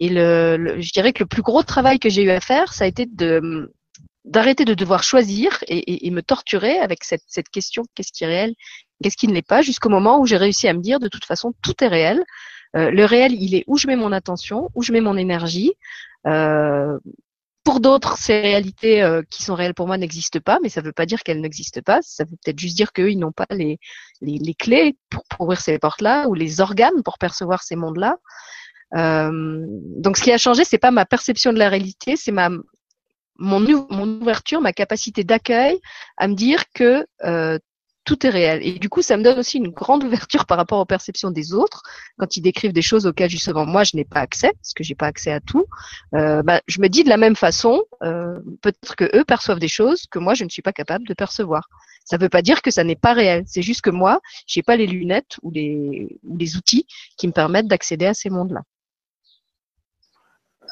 Et le, je dirais que le plus gros travail que j'ai eu à faire, ça a été de d'arrêter de devoir choisir et, et, me torturer avec cette, cette question qu'est-ce qui est réel, qu'est-ce qui ne l'est pas, jusqu'au moment où j'ai réussi à me dire de toute façon tout est réel. Euh, le réel, il est où je mets mon attention, où je mets mon énergie. Euh, pour d'autres, ces réalités euh, qui sont réelles pour moi n'existent pas, mais ça ne veut pas dire qu'elles n'existent pas. Ça veut peut-être juste dire qu'eux, ils n'ont pas les, les, les, clés pour ouvrir ces portes-là ou les organes pour percevoir ces mondes-là. Euh, donc, ce qui a changé, c'est pas ma perception de la réalité, c'est ma mon, mon ouverture, ma capacité d'accueil à me dire que euh, tout est réel. Et du coup, ça me donne aussi une grande ouverture par rapport aux perceptions des autres. Quand ils décrivent des choses auxquelles justement moi je n'ai pas accès, parce que j'ai pas accès à tout, euh, bah, je me dis de la même façon, euh, peut-être que eux perçoivent des choses que moi je ne suis pas capable de percevoir. Ça ne veut pas dire que ça n'est pas réel. C'est juste que moi, j'ai pas les lunettes ou les, ou les outils qui me permettent d'accéder à ces mondes-là.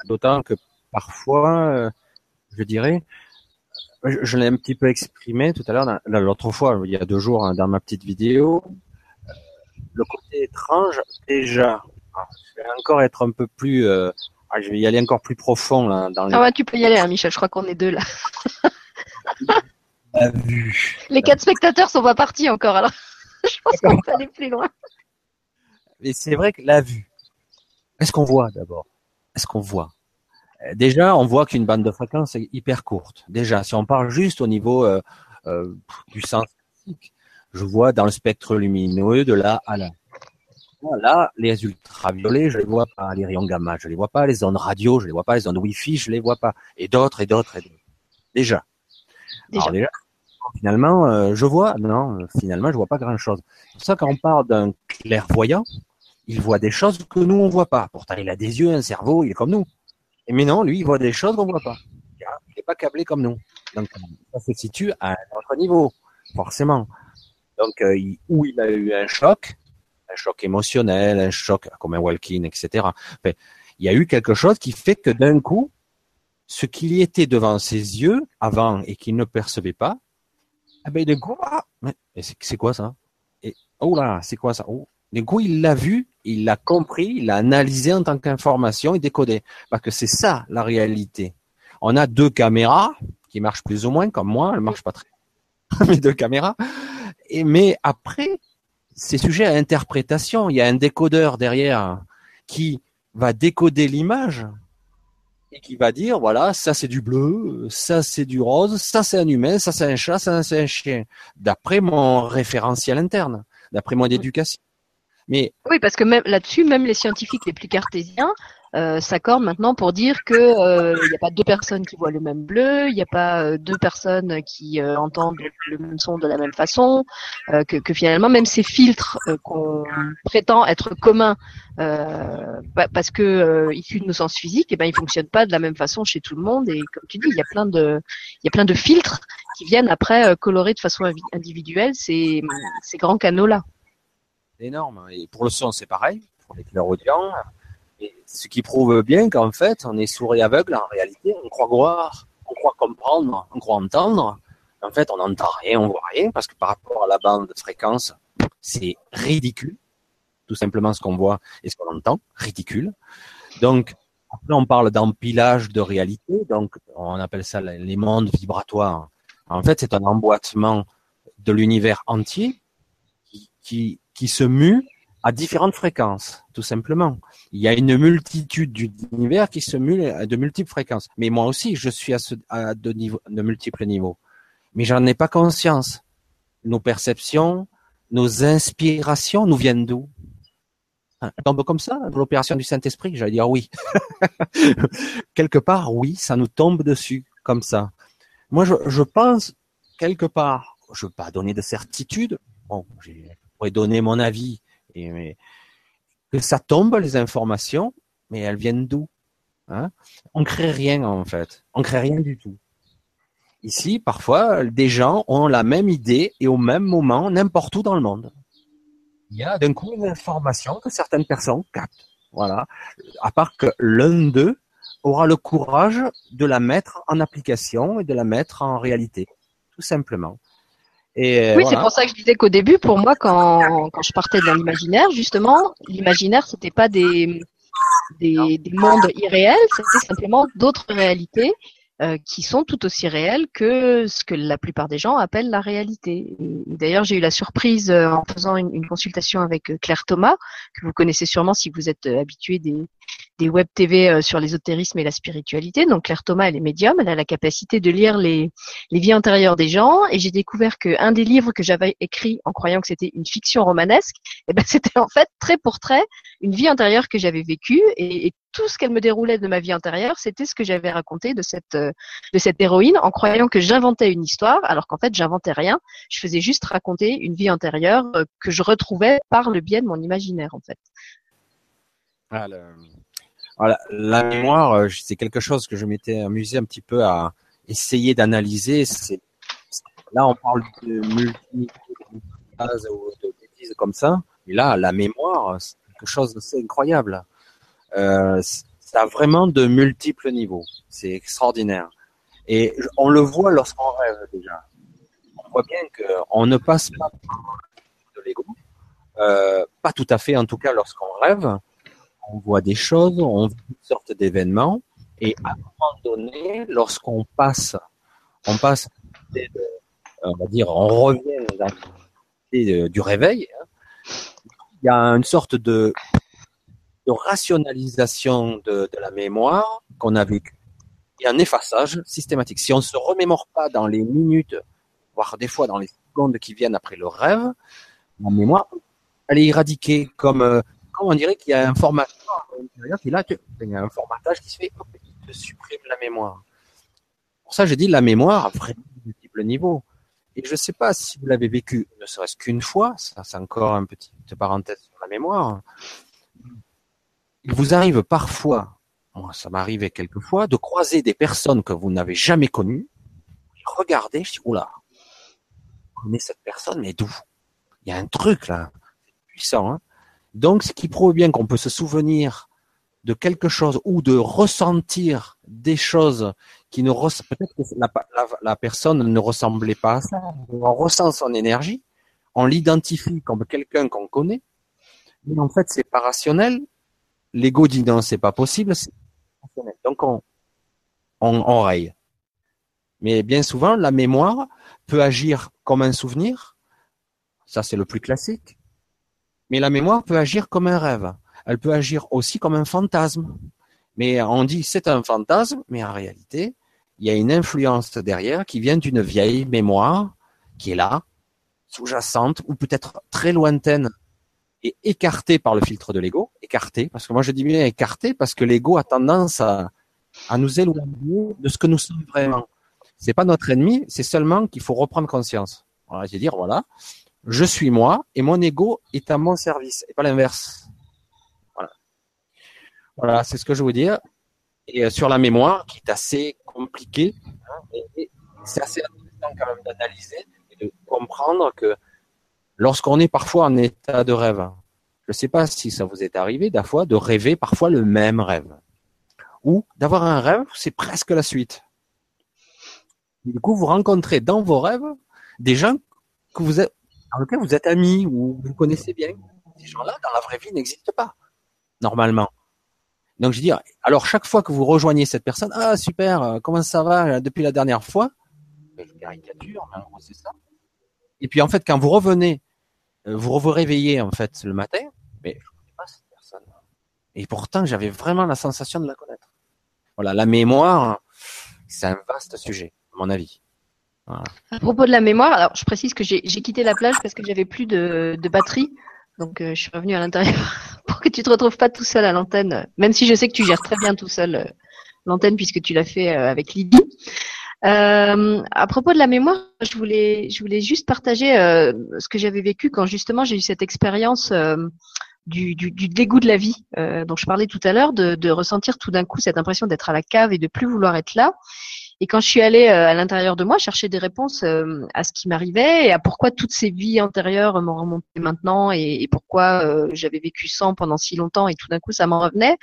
D'autant que parfois, euh, je dirais, je, l'ai un petit peu exprimé tout à l'heure, l'autre fois, il y a deux jours, hein, dans ma petite vidéo. Euh, le côté étrange, déjà, ah, je vais encore être un peu plus, euh, ah, je vais y aller encore plus profond là. Dans les... Ah ouais, tu peux y aller, hein, Michel. Je crois qu'on est deux là. la vue. Les quatre spectateurs sont pas partis encore, alors je pense qu'on peut aller plus loin. Mais c'est vrai que la vue. Est-ce qu'on voit d'abord? Est-ce qu'on voit euh, déjà, on voit qu'une bande de fréquence est hyper courte. Déjà, si on parle juste au niveau euh, euh, du sens je vois dans le spectre lumineux de là à là. Là, les ultraviolets, je les vois pas, les rayons gamma, je les vois pas, les ondes radio, je les vois pas, les ondes wifi, je les vois pas, et d'autres, et d'autres, et d'autres. Déjà. Alors déjà, finalement, je vois, non, finalement, je vois pas grand chose. C'est pour ça quand on parle d'un clairvoyant, il voit des choses que nous on voit pas. Pourtant, il a des yeux, un cerveau, il est comme nous. Mais non, lui, il voit des choses qu'on voit pas. Il n'est pas câblé comme nous. Donc, ça se situe à un autre niveau, forcément. Donc, euh, où il a eu un choc, un choc émotionnel, un choc comme un walking, etc. il y a eu quelque chose qui fait que d'un coup, ce qui était devant ses yeux avant et qu'il ne percevait pas, eh ben, d'un coup, ah, c'est quoi ça? Et oh là, c'est quoi ça? Oh, du coup, il l'a vu, il l'a compris, il l'a analysé en tant qu'information et décodé. Parce que c'est ça la réalité. On a deux caméras qui marchent plus ou moins, comme moi, elles marchent pas très. Mais deux caméras. Mais après, c'est sujet à interprétation. Il y a un décodeur derrière qui va décoder l'image et qui va dire voilà ça c'est du bleu, ça c'est du rose, ça c'est un humain, ça c'est un chat, ça c'est un chien. D'après mon référentiel interne, d'après mon éducation. Oui, parce que même là-dessus, même les scientifiques les plus cartésiens euh, s'accordent maintenant pour dire que euh, il n'y a pas deux personnes qui voient le même bleu, il n'y a pas euh, deux personnes qui euh, entendent le même son de la même façon, que, que, finalement même ces filtres qu'on prétend être communs parce que issus de nos sens physiques, eh ben ils fonctionnent pas de la même façon chez tout le monde. Et comme tu dis, il y a plein de il y a plein de filtres qui viennent après colorer de façon individuelle ces ces grands canaux là énorme. Et pour le son, c'est pareil, pour les clairaudients. Et ce qui prouve bien qu'en fait, on est sourd et aveugle en réalité. On croit voir, on croit comprendre, on croit entendre. En fait, on n'entend rien, on voit rien, parce que par rapport à la bande de fréquence, c'est ridicule. Tout simplement ce qu'on voit et ce qu'on entend, ridicule. Donc, après, on parle d'empilage de réalité. Donc, on appelle ça les mondes vibratoires. En fait, c'est un emboîtement de l'univers entier qui, qui se mue à différentes fréquences, tout simplement. Il y a une multitude d'univers qui se mue à de multiples fréquences. Mais moi aussi, je suis à, ce, de, niveau, de multiples niveaux. Mais j'en ai pas conscience. Nos perceptions, nos inspirations nous viennent d'où? Elles tombent comme ça, l'opération du Saint-Esprit, j'allais dire oui. quelque part, oui, ça nous tombe dessus, comme ça. Moi, je, pense, quelque part, je ne veux pas donner de certitude, pourrais donner mon avis, que ça tombe les informations, mais elles viennent d'où hein? On crée rien en fait, on crée rien du tout. Ici, parfois, des gens ont la même idée et au même moment, n'importe où dans le monde. Il y a d'un coup une information que certaines personnes captent. Voilà. À part que l'un d'eux aura le courage de la mettre en application et de la mettre en réalité, tout simplement. Et oui, c'est pour ça que je disais qu'au début, pour moi, quand, quand je partais dans l'imaginaire, justement, l'imaginaire, c'était pas des, des, des mondes irréels, c'était simplement d'autres réalités euh, qui sont tout aussi réelles que ce que la plupart des gens appellent la réalité. D'ailleurs, j'ai eu la surprise euh, en faisant une, une, consultation avec euh, Claire Thomas, que vous connaissez sûrement si vous êtes habitué des, des web TV euh, sur l'ésotérisme et la spiritualité. Donc Claire Thomas, elle est médium, elle a la capacité de lire les, les vies antérieures des gens. Et j'ai découvert qu'un des livres que j'avais écrit en croyant que c'était une fiction romanesque, eh ben, c'était en fait trait pour trait une vie antérieure que j'avais vécue. Et, tout ce qu'elle me déroulait de ma vie antérieure, c'était ce que j'avais raconté de cette, euh, de cette héroïne en croyant que j'inventais une histoire, alors qu'en fait, j'inventais rien. Je faisais juste raconter une vie antérieure euh, que je retrouvais par le biais de mon imaginaire, en fait. Ah, la mémoire, euh, c'est quelque chose que je m'étais amusé un petit peu à essayer d'analyser. C'est là, on parle de multi ou de bêtises comme ça, mais là, la mémoire, c'est quelque chose d'assez incroyable. Euh, ça a vraiment de multiples niveaux. C'est extraordinaire. Et on le voit lorsqu'on rêve déjà. On voit bien qu'on ne passe pas de l'ego, euh, pas tout à fait en tout cas lorsqu'on rêve, on voit des choses, on vit toutes sortes d'événements, et à un moment donné, lorsqu'on passe, on passe, on va dire, on revient dans du réveil, hein, il y a une sorte de, rationalisation de, la mémoire qu'on a vécue et un effaçage systématique. Si on ne se remémore pas dans les minutes, voire des fois dans les secondes qui viennent après le rêve, la mémoire, elle est éradiquée comme euh, on dirait qu'il y a un formatage il y a un formatage qui se fait, hop, il te supprime la mémoire. Pour ça, je dis la mémoire a vraiment multiples niveaux. Et je ne sais pas si vous l'avez vécu, ne serait-ce qu'une fois, ça c'est encore un petit parenthèse sur la mémoire. Il vous arrive parfois, moi ça m'arrivait quelquefois, de croiser des personnes que vous n'avez jamais connues. Regardez, je dis, oula, vous connaissez cette personne, mais d'où? Il y a un truc là, c'est puissant. Hein donc, ce qui prouve bien qu'on peut se souvenir de quelque chose ou de ressentir des choses qui ne peut-être que la, personne ne ressemblait pas à ça. On ressent son énergie, on l'identifie comme quelqu'un qu'on connaît, mais en fait c'est pas rationnel. L'ego dit non, c'est pas possible. Donc on, on. Mais bien souvent, la mémoire peut agir comme un souvenir. Ça, c'est le plus classique. Mais la mémoire peut agir comme un rêve. Elle peut agir aussi comme un fantasme. Mais on dit c'est un fantasme, mais en réalité, il y a une influence derrière qui vient d'une vieille mémoire qui est là, sous-jacente ou peut-être très lointaine et écartée par le filtre de l'ego. Écartée, parce que moi je dis bien écartée parce que l'ego a tendance à, nous éloigner de ce que nous sommes vraiment. C'est pas notre ennemi, c'est seulement qu'il faut reprendre conscience. Voilà, je dire voilà, je suis moi et mon ego est à mon service et pas l'inverse. Voilà. Voilà, c'est ce que je veux dire. Et euh, sur la mémoire, qui est assez compliqué, hein, c'est assez intéressant quand même d'analyser et de comprendre que lorsqu'on est parfois en état de rêve, je ne sais pas si ça vous est arrivé d'affois de rêver parfois le même rêve, ou d'avoir un rêve, c'est presque la suite. Du coup, vous rencontrez dans vos rêves des gens que vous êtes, dans lequel vous êtes amis ou vous connaissez bien. Ces gens-là, dans la vraie vie, n'existent pas, normalement. Donc je dis, alors chaque fois que vous rejoignez cette personne, ah super, euh, comment ça va euh, depuis la dernière fois? Ben, Je caricature, mais en gros c'est ça. Et puis en fait, quand vous revenez, euh, vous vous réveillez en fait le matin, mais je ne connais pas cette personne. Et pourtant, j'avais vraiment la sensation de la connaître. Voilà, la mémoire, c'est un vaste sujet, à mon avis. À propos de la mémoire, alors je précise que j'ai quitté la plage parce que j'avais plus de, batterie. Donc euh, je suis revenu à l'intérieur pour que tu te retrouves pas tout seul à l'antenne, même si je sais que tu gères très bien tout seul euh, l'antenne puisque tu l'as fait euh, avec Lydie. à propos de la mémoire, je voulais, je voulais juste partager ce que j'avais vécu quand justement j'ai eu cette expérience du, dégoût de la vie dont je parlais tout à l'heure, de, de ressentir tout d'un coup cette impression d'être à la cave et de plus vouloir être là. Et quand je suis allée euh, à l'intérieur de moi chercher des réponses euh, à ce qui m'arrivait et à pourquoi toutes ces vies antérieures m'ont remonté maintenant et, pourquoi euh, j'avais vécu sans pendant si longtemps et tout d'un coup ça m'en revenait.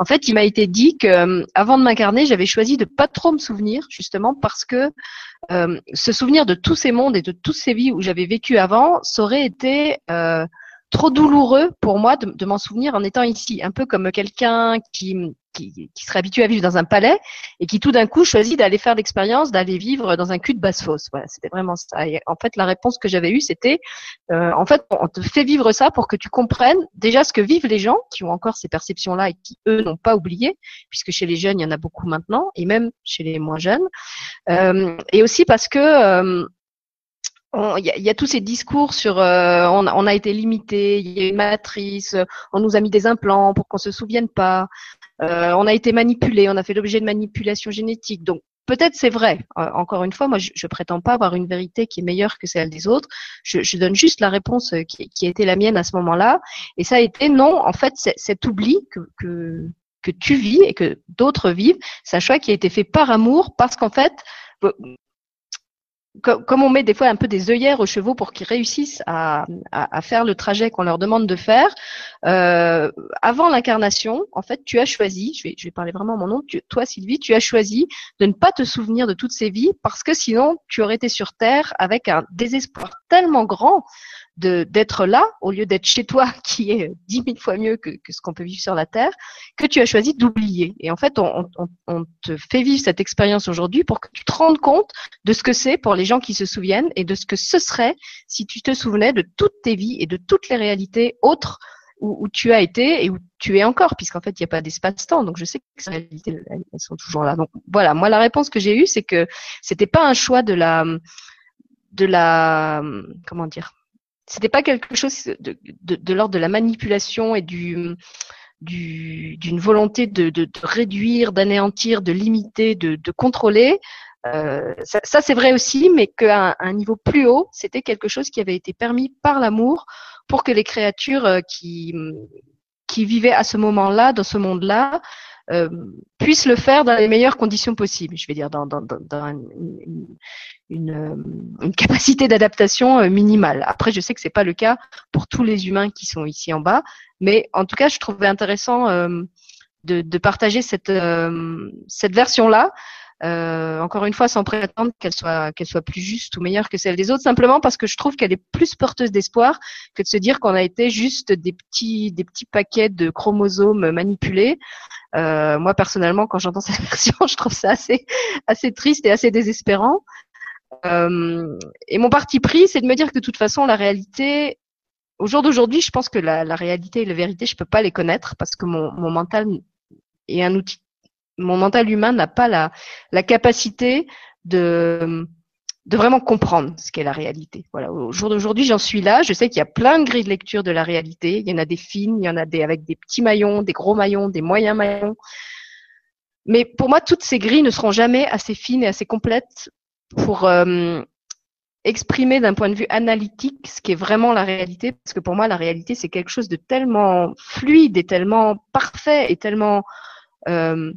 En fait, il m'a été dit que avant de m'incarner, j'avais choisi de pas trop me souvenir justement parce que ce souvenir de tous ces mondes et de toutes ces vies où j'avais vécu avant, ça aurait été trop douloureux pour moi de m'en souvenir en étant ici, un peu comme quelqu'un qui, qui, qui, serait habitué à vivre dans un palais et qui tout d'un coup choisit d'aller faire l'expérience d'aller vivre dans un cul de basse-fosse. Voilà, c'était vraiment ça. Et en fait, la réponse que j'avais eue, c'était euh, en fait, on te fait vivre ça pour que tu comprennes déjà ce que vivent les gens qui ont encore ces perceptions-là et qui eux n'ont pas oublié, puisque chez les jeunes il y en a beaucoup maintenant et même chez les moins jeunes. Euh, et aussi parce que euh, il y, y, a tous ces discours sur euh, on, on, a été limité, il y a une matrice, on nous a mis des implants pour qu'on se souvienne pas, euh, on a été manipulé, on a fait l'objet de manipulation génétique. Donc peut-être c'est vrai. Euh, encore une fois, moi je, je, prétends pas avoir une vérité qui est meilleure que celle des autres. Je, donne juste la réponse qui, qui, a été la mienne à ce moment-là, et ça a été non. En fait, cet oubli que, que que tu vis et que d'autres vivent, c'est un choix qui a été fait par amour parce qu'en fait, comme on met des fois un peu des œillères aux chevaux pour qu'ils réussissent à, à, faire le trajet qu'on leur demande de faire, euh, avant l'incarnation, en fait, tu as choisi, je vais, je vais parler vraiment mon nom, toi Sylvie, tu as choisi de ne pas te souvenir de toutes ces vies parce que sinon tu aurais été sur Terre avec un désespoir tellement grand de d'être là au lieu d'être chez toi, qui est dix mille fois mieux que, que ce qu'on peut vivre sur la terre, que tu as choisi d'oublier. Et en fait, on, on, on, te fait vivre cette expérience aujourd'hui pour que tu te rendes compte de ce que c'est pour les gens qui se souviennent et de ce que ce serait si tu te souvenais de toutes tes vies et de toutes les réalités autres où, tu as été et où tu es encore, puisqu'en fait, il n'y a pas d'espace-temps. Donc, je sais que ces réalités, elles sont toujours là. Donc, voilà. Moi, la réponse que j'ai eue, c'est que c'était pas un choix de la, de la, comment dire, c'était pas quelque chose de, de, de l'ordre de la manipulation et du d'une volonté de, de, de réduire, d'anéantir, de limiter, de, de contrôler. Euh, ça, c'est vrai aussi, mais qu'à un, niveau plus haut, c'était quelque chose qui avait été permis par l'amour pour que les créatures euh, qui, qui vivaient à ce moment-là, dans ce monde-là, euh, puissent le faire dans les meilleures conditions possibles. Je vais dire dans, dans, dans une, une, une, capacité d'adaptation euh, minimale. Après, je sais que c'est pas le cas pour tous les humains qui sont ici en bas, mais en tout cas, je trouvais intéressant euh, de, de, partager cette, cette version-là. Euh, encore une fois, sans prétendre qu'elle soit qu'elle soit plus juste ou meilleure que celle des autres, simplement parce que je trouve qu'elle est plus porteuse d'espoir que de se dire qu'on a été juste des petits des petits paquets de chromosomes manipulés euh, moi personnellement, quand j'entends cette version, je trouve ça assez assez triste et assez désespérant. Euh, et mon parti pris, c'est de me dire que de toute façon, la réalité, au jour d'aujourd'hui, je pense que la, la, réalité et la vérité, je peux pas les connaître parce que mon, mon mental est un outil. Mon mental humain n'a pas la, capacité de de vraiment comprendre ce qu'est la réalité. Voilà, au jour d'aujourd'hui, j'en suis là. Je sais qu'il y a plein de grilles de lecture de la réalité. Il y en a des fines, il y en a des avec des petits maillons, des gros maillons, des moyens maillons. Mais pour moi, toutes ces grilles ne seront jamais assez fines et assez complètes pour euh, exprimer d'un point de vue analytique ce qui est vraiment la réalité. Parce que pour moi, la réalité, c'est quelque chose de tellement fluide et tellement parfait et tellement... Euh,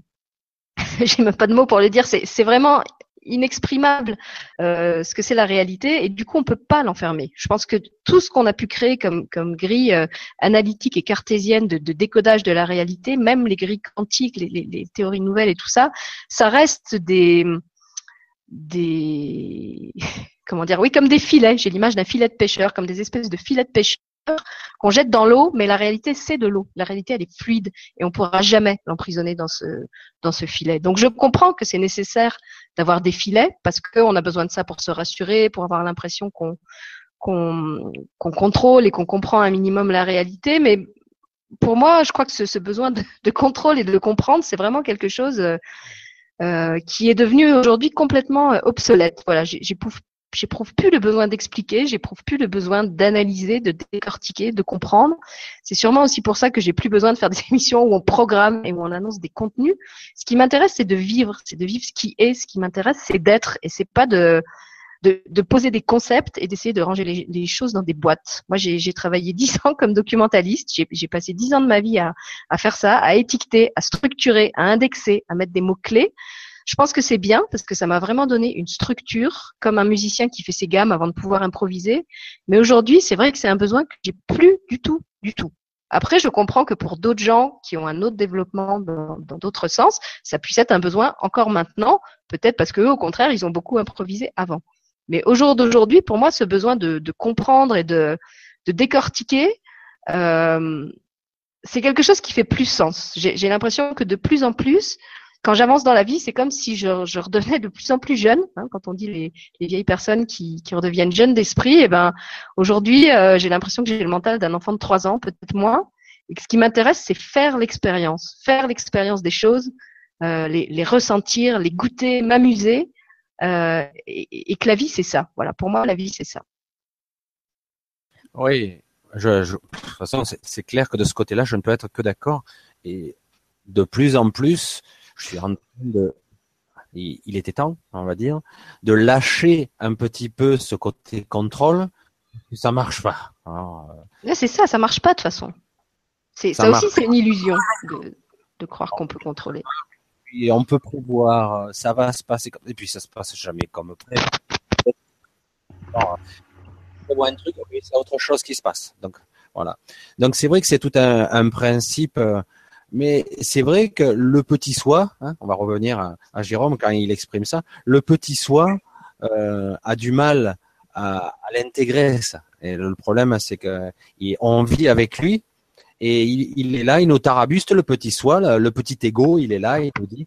j'ai même pas de mots pour le dire. C'est vraiment inexprimable euh, ce que c'est la réalité et du coup on peut pas l'enfermer. Je pense que tout ce qu'on a pu créer comme comme grille euh, analytique et cartésienne de, de, décodage de la réalité, même les grilles quantiques, les, les, les, théories nouvelles et tout ça, ça reste des des comment dire oui comme des filets. J'ai l'image d'un filet de pêcheur, comme des espèces de filets de pêcheur qu'on jette dans l'eau, mais la réalité, c'est de l'eau. La réalité, elle est fluide et on pourra jamais l'emprisonner dans ce, dans ce filet. Donc, je comprends que c'est nécessaire d'avoir des filets parce qu'on a besoin de ça pour se rassurer, pour avoir l'impression qu'on qu'on contrôle et qu'on comprend un minimum la réalité. Mais pour moi, je crois que ce, besoin de, contrôle et de comprendre, c'est vraiment quelque chose euh, qui est devenu aujourd'hui complètement euh, obsolète. Voilà, j'éprouve plus le besoin d'expliquer, j'éprouve plus le besoin d'analyser, de décortiquer, de comprendre. C'est sûrement aussi pour ça que j'ai plus besoin de faire des émissions où on programme et où on annonce des contenus. Ce qui m'intéresse, c'est de vivre, c'est de vivre ce qui est. Ce qui m'intéresse, c'est d'être et c'est pas de, de, de poser des concepts et d'essayer de ranger les, les, choses dans des boîtes. Moi, j'ai travaillé dix ans comme documentaliste. J'ai passé dix ans de ma vie à, à faire ça, à étiqueter, à structurer, à indexer, à mettre des mots clés. Je pense que c'est bien parce que ça m'a vraiment donné une structure, comme un musicien qui fait ses gammes avant de pouvoir improviser. Mais aujourd'hui, c'est vrai que c'est un besoin que j'ai plus du tout, du tout. Après, je comprends que pour d'autres gens qui ont un autre développement dans d'autres sens, ça puisse être un besoin encore maintenant, peut-être parce qu'eux, au contraire, ils ont beaucoup improvisé avant. Mais au jour d'aujourd'hui, pour moi, ce besoin de, comprendre et de, décortiquer, euh, c'est quelque chose qui fait plus sens. J'ai l'impression que de plus en plus, quand j'avance dans la vie, c'est comme si je, je, redevenais de plus en plus jeune. Hein, quand on dit les, les, vieilles personnes qui, redeviennent jeunes d'esprit, et eh ben aujourd'hui, euh, j'ai l'impression que j'ai le mental d'un enfant de trois ans, peut-être moins. Et ce qui m'intéresse, c'est faire l'expérience, faire l'expérience des choses, euh, les, ressentir, les goûter, m'amuser. Euh, et, que la vie, c'est ça. Voilà, pour moi, la vie, c'est ça. Oui, de toute façon, c'est clair que de ce côté-là, je ne peux être que d'accord. Et de plus en plus, je suis en train de, il, était temps, on va dire, de lâcher un petit peu ce côté contrôle. Ça marche pas. Euh, c'est ça, ça marche pas de toute façon. Ça, aussi, c'est une illusion de, croire qu'on peut contrôler. Et on peut prévoir, ça va se passer, et puis ça se passe jamais comme prévu. On voit un truc, c'est autre chose qui se passe. Donc voilà. Donc c'est vrai que c'est tout un, un principe. Mais c'est vrai que le petit soi, hein, on va revenir à, Jérôme quand il exprime ça, le petit soi euh, a du mal à, l'intégrer ça. Et le problème, c'est qu'on vit avec lui et il, est là, il nous tarabuste le petit soi, le, petit ego, il est là, il nous dit.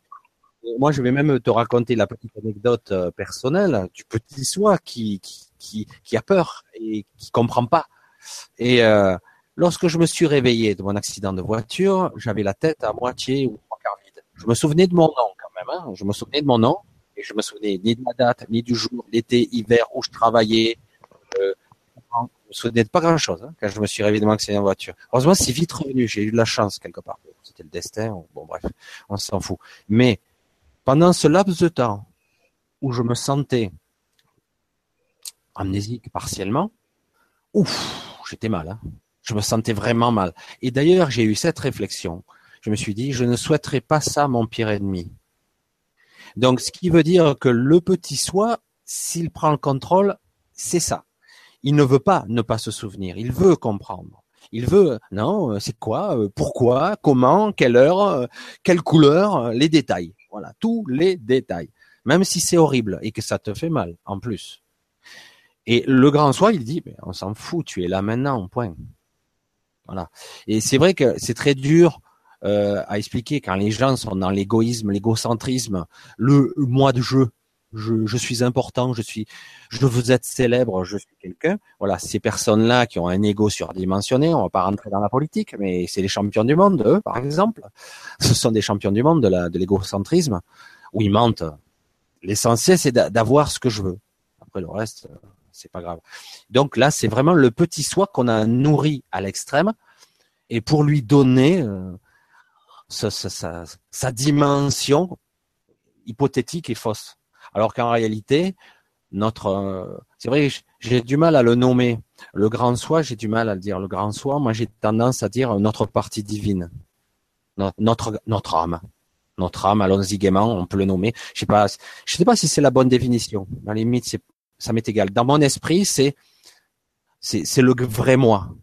Moi, je vais même te raconter la petite anecdote euh, personnelle du petit soi qui, qui, qui, a peur et qui comprend pas. Et euh, Lorsque je me suis réveillé de mon accident de voiture, j'avais la tête à moitié ou trois quarts vide. Je me souvenais de mon nom quand même. Hein. Je me souvenais de mon nom et je me souvenais ni de la date, ni du jour, l'été, hiver où je travaillais. Euh, je me souvenais de pas grand chose hein, quand je me suis réveillé de mon accident de voiture. Heureusement, c'est vite revenu. J'ai eu de la chance quelque part. C'était le destin. Bon, bref, on s'en fout. Mais pendant ce laps de temps où je me sentais amnésique partiellement, ouf, j'étais mal. Hein. Je me sentais vraiment mal. Et d'ailleurs, j'ai eu cette réflexion. Je me suis dit, je ne souhaiterais pas ça mon pire ennemi. Donc, ce qui veut dire que le petit soi, s'il prend le contrôle, c'est ça. Il ne veut pas ne pas se souvenir. Il veut comprendre. Il veut, non, c'est quoi, pourquoi, comment, quelle heure, quelle couleur, les détails. Voilà, tous les détails. Même si c'est horrible et que ça te fait mal, en plus. Et le grand soi, il dit, mais on s'en fout, tu es là maintenant, point. Voilà. Et c'est vrai que c'est très dur euh, à expliquer quand les gens sont dans l'égoïsme, l'égocentrisme, le moi de jeu. Je, je, suis important, je suis, je veux être célèbre, je suis quelqu'un. Voilà, ces personnes-là qui ont un ego surdimensionné, on va pas rentrer dans la politique, mais c'est les champions du monde, eux, par exemple. Ce sont des champions du monde de la, de l'égocentrisme, où ils mentent. L'essentiel, c'est d'avoir ce que je veux. Après le reste, c'est pas grave. Donc là, c'est vraiment le petit soi qu'on a nourri à l'extrême, et pour lui donner euh, sa, dimension hypothétique et fausse. Alors qu'en réalité, notre, euh, c'est vrai, j'ai du mal à le nommer. Le grand soi, j'ai du mal à le dire. Le grand soi, moi, j'ai tendance à dire notre partie divine, notre âme, notre âme. Allons-y gaiement, on peut le nommer. Je sais pas, je sais pas si c'est la bonne définition. À la limite, c'est ça m'est égal. Dans mon esprit, c'est c'est le vrai moi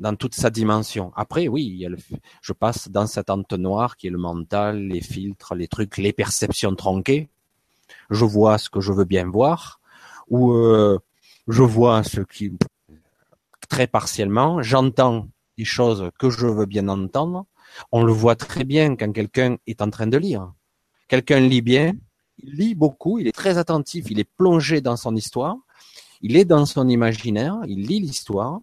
dans toute sa dimension. Après, oui, il y je passe dans cet entonnoir qui est le mental, les filtres, les trucs, les perceptions tronquées. Je vois ce que je veux bien voir, ou euh, je vois ce qui très partiellement. J'entends des choses que je veux bien entendre. On le voit très bien quand quelqu'un est en train de lire. Quelqu'un lit bien, il lit beaucoup, il est très attentif, il est plongé dans son histoire, il est dans son imaginaire, il lit l'histoire.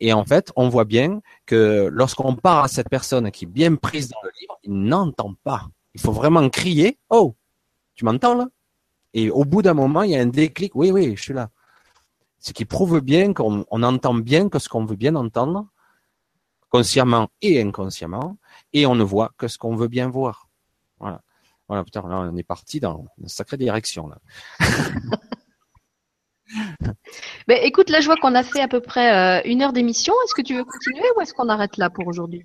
Et en fait, on voit bien que lorsqu'on part à cette personne qui est bien prise dans le livre, il n'entend pas. Il faut vraiment crier, oh, tu m'entends là? Et au bout d'un moment, il y a un déclic, oui, oui, je suis là. Ce qui prouve bien qu'on entend bien que ce qu'on veut bien entendre, consciemment et inconsciemment, et on ne voit que ce qu'on veut bien voir. Voilà. Voilà, putain, là, on est parti dans une sacrée direction. Là. Mais écoute, là, je vois qu'on a fait à peu près euh, une heure d'émission. Est-ce que tu veux continuer ou est-ce qu'on arrête là pour aujourd'hui?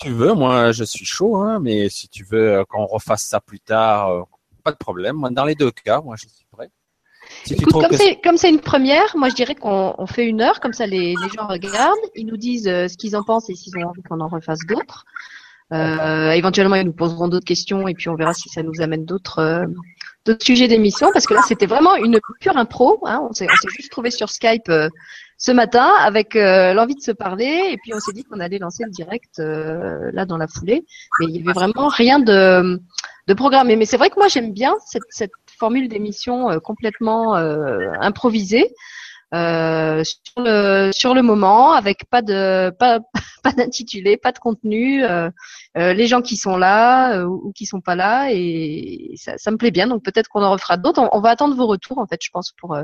Tu veux, moi je suis chaud, hein, mais si tu veux euh, qu'on refasse ça plus tard, euh, pas de problème. Moi, dans les deux cas, moi je suis prêt. Si Écoute, comme c'est comme c'est une première, moi je dirais qu'on fait une heure, comme ça les, les gens regardent, ils nous disent ce qu'ils en pensent et s'ils ont envie qu'on en refasse d'autres. Euh, éventuellement, ils nous poseront d'autres questions et puis on verra si ça nous amène d'autres euh, d'autres sujets d'émission parce que là, c'était vraiment une pure impro. Hein. On s'est juste trouvé sur Skype euh, ce matin avec l'envie de se parler et puis on s'est dit qu'on allait lancer le direct là dans la foulée. Mais il y avait vraiment rien de de programmé. Mais c'est vrai que moi, j'aime bien cette, cette formule d'émission complètement improvisée. Euh, sur le sur le moment avec pas de pas pas d'intitulé, pas de contenu, euh, euh, les gens qui sont là ou, qui sont pas là et ça, ça me plaît bien. Donc peut-être qu'on en refera d'autres. On, va attendre vos retours en fait, je pense pour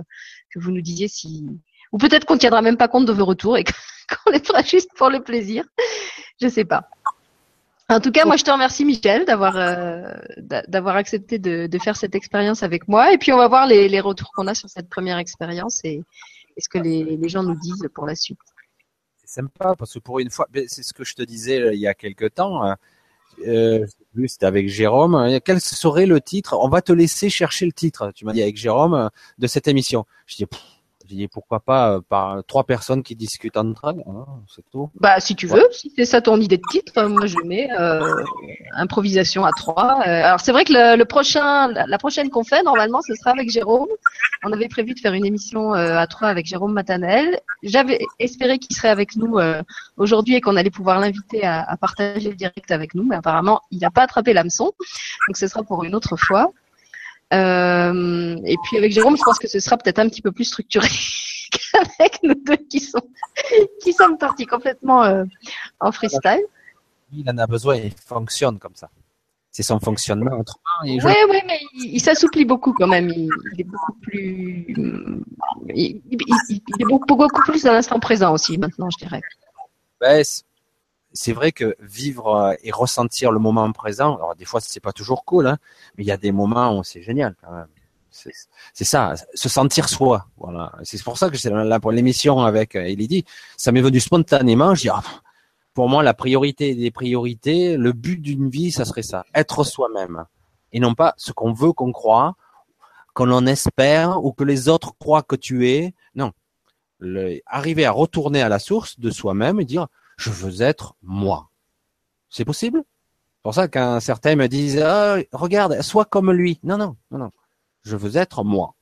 que vous nous disiez si ou peut-être qu'on tiendra même pas compte de vos retours et qu'on les fera juste pour le plaisir. Je sais pas. En tout cas, moi, je te remercie, Michel, d'avoir d'avoir accepté de, de, faire cette expérience avec moi. Et puis, on va voir les, les retours qu'on a sur cette première expérience et, ce que les, gens nous disent pour la suite? C'est sympa parce que pour une fois, c'est ce que je te disais euh, il y a quelque temps. Hein. Euh, c'était avec Jérôme. Quel serait le titre? On va te laisser chercher le titre. Tu m'as dit avec Jérôme euh, de cette émission. Je dis dit pourquoi pas euh, par trois personnes qui discutent entre elles, hein, c'est tout. Bah si tu veux, si c'est ça ton idée de titre, euh, moi je mets euh, improvisation à trois. alors c'est vrai que le, prochain, la prochaine qu'on fait normalement ce sera avec Jérôme. On avait prévu de faire une émission à trois avec Jérôme Matanel. J'avais espéré qu'il serait avec nous aujourd'hui et qu'on allait pouvoir l'inviter à, à, partager le direct avec nous, mais apparemment il n'a pas attrapé l'hameçon, donc ce sera pour une autre fois. Euh, et puis avec Jérôme, je pense que ce sera peut-être un petit peu plus structuré qu'avec nous deux qui sont qui sommes partis complètement euh, en freestyle. Il en a besoin, il fonctionne comme ça. C'est son fonctionnement Oui, oui, mais il, s'assouplit beaucoup quand même. Il, est beaucoup plus, il, est beaucoup, beaucoup plus dans l'instant présent aussi maintenant, je dirais. Ben, c'est vrai que vivre euh, et ressentir le moment présent, alors des fois c'est pas toujours cool, hein, mais il y a des moments où c'est génial quand même. C'est ça, se sentir soi. Voilà. C'est pour ça que c'est là pour l'émission avec euh, Elodie. Ça m'est venu spontanément. Je dis, ah, pour moi, la priorité des priorités, le but d'une vie, ça serait ça, être soi-même, et non pas ce qu'on veut qu'on croit, qu'on en espère ou que les autres croient que tu es. Non, arriver à retourner à la source de soi-même et dire je veux être moi. C'est possible? C'est pour ça qu'un certain me disent ah, regarde, sois comme lui. Non, non, non, non. Je veux être moi.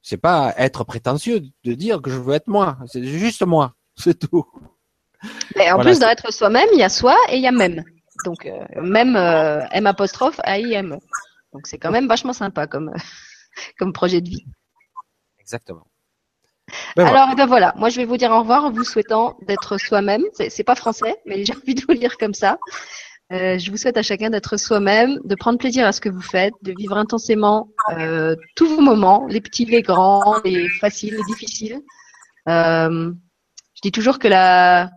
C'est pas être prétentieux de dire que je veux être moi. C'est juste moi. C'est tout. Mais en plus d'être soi-même, il y a soi et il y a même. Donc euh, même euh, M apostrophe A I M. Donc c'est quand même vachement sympa comme comme projet de vie. Exactement. Ben Alors ben voilà. moi je vais vous dire au revoir en vous souhaitant d'être soi-même. C'est pas français, mais j'ai envie de vous lire comme ça. Euh, je vous souhaite à chacun d'être soi-même, de prendre plaisir à ce que vous faites, de vivre intensément euh, tous vos moments, les petits, les grands, les faciles, les difficiles. Euh, je dis toujours que la,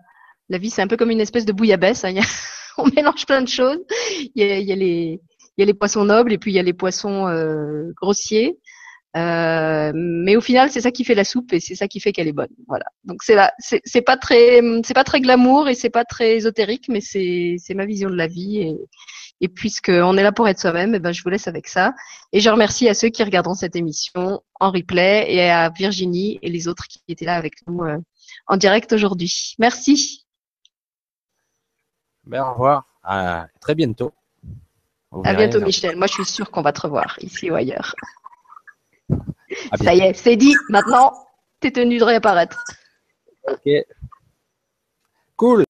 vie c'est un peu comme une espèce de bouillabaisse. Hein. on mélange plein de choses. Il y a, il y a les il y a les poissons nobles et puis il y a les poissons euh, grossiers. Euh, mais au final, c'est ça qui fait la soupe et c'est ça qui fait qu'elle est bonne. Voilà. Donc c'est là, c'est pas très, c'est pas très glamour et c'est pas très ésotérique, mais c'est c'est ma vision de la vie et et puisqu'on est là pour être soi-même, eh ben je vous laisse avec ça. Et je remercie à ceux qui regarderont cette émission en replay et à Virginie et les autres qui étaient là avec nous euh, en direct aujourd'hui. Merci. Ben, au revoir. À très bientôt. À bientôt, Michel. Moi, je suis sûre qu'on va te revoir ici ou ailleurs. Ça y est, c'est dit. Maintenant, t'es tenu de réapparaître. Ok. Cool.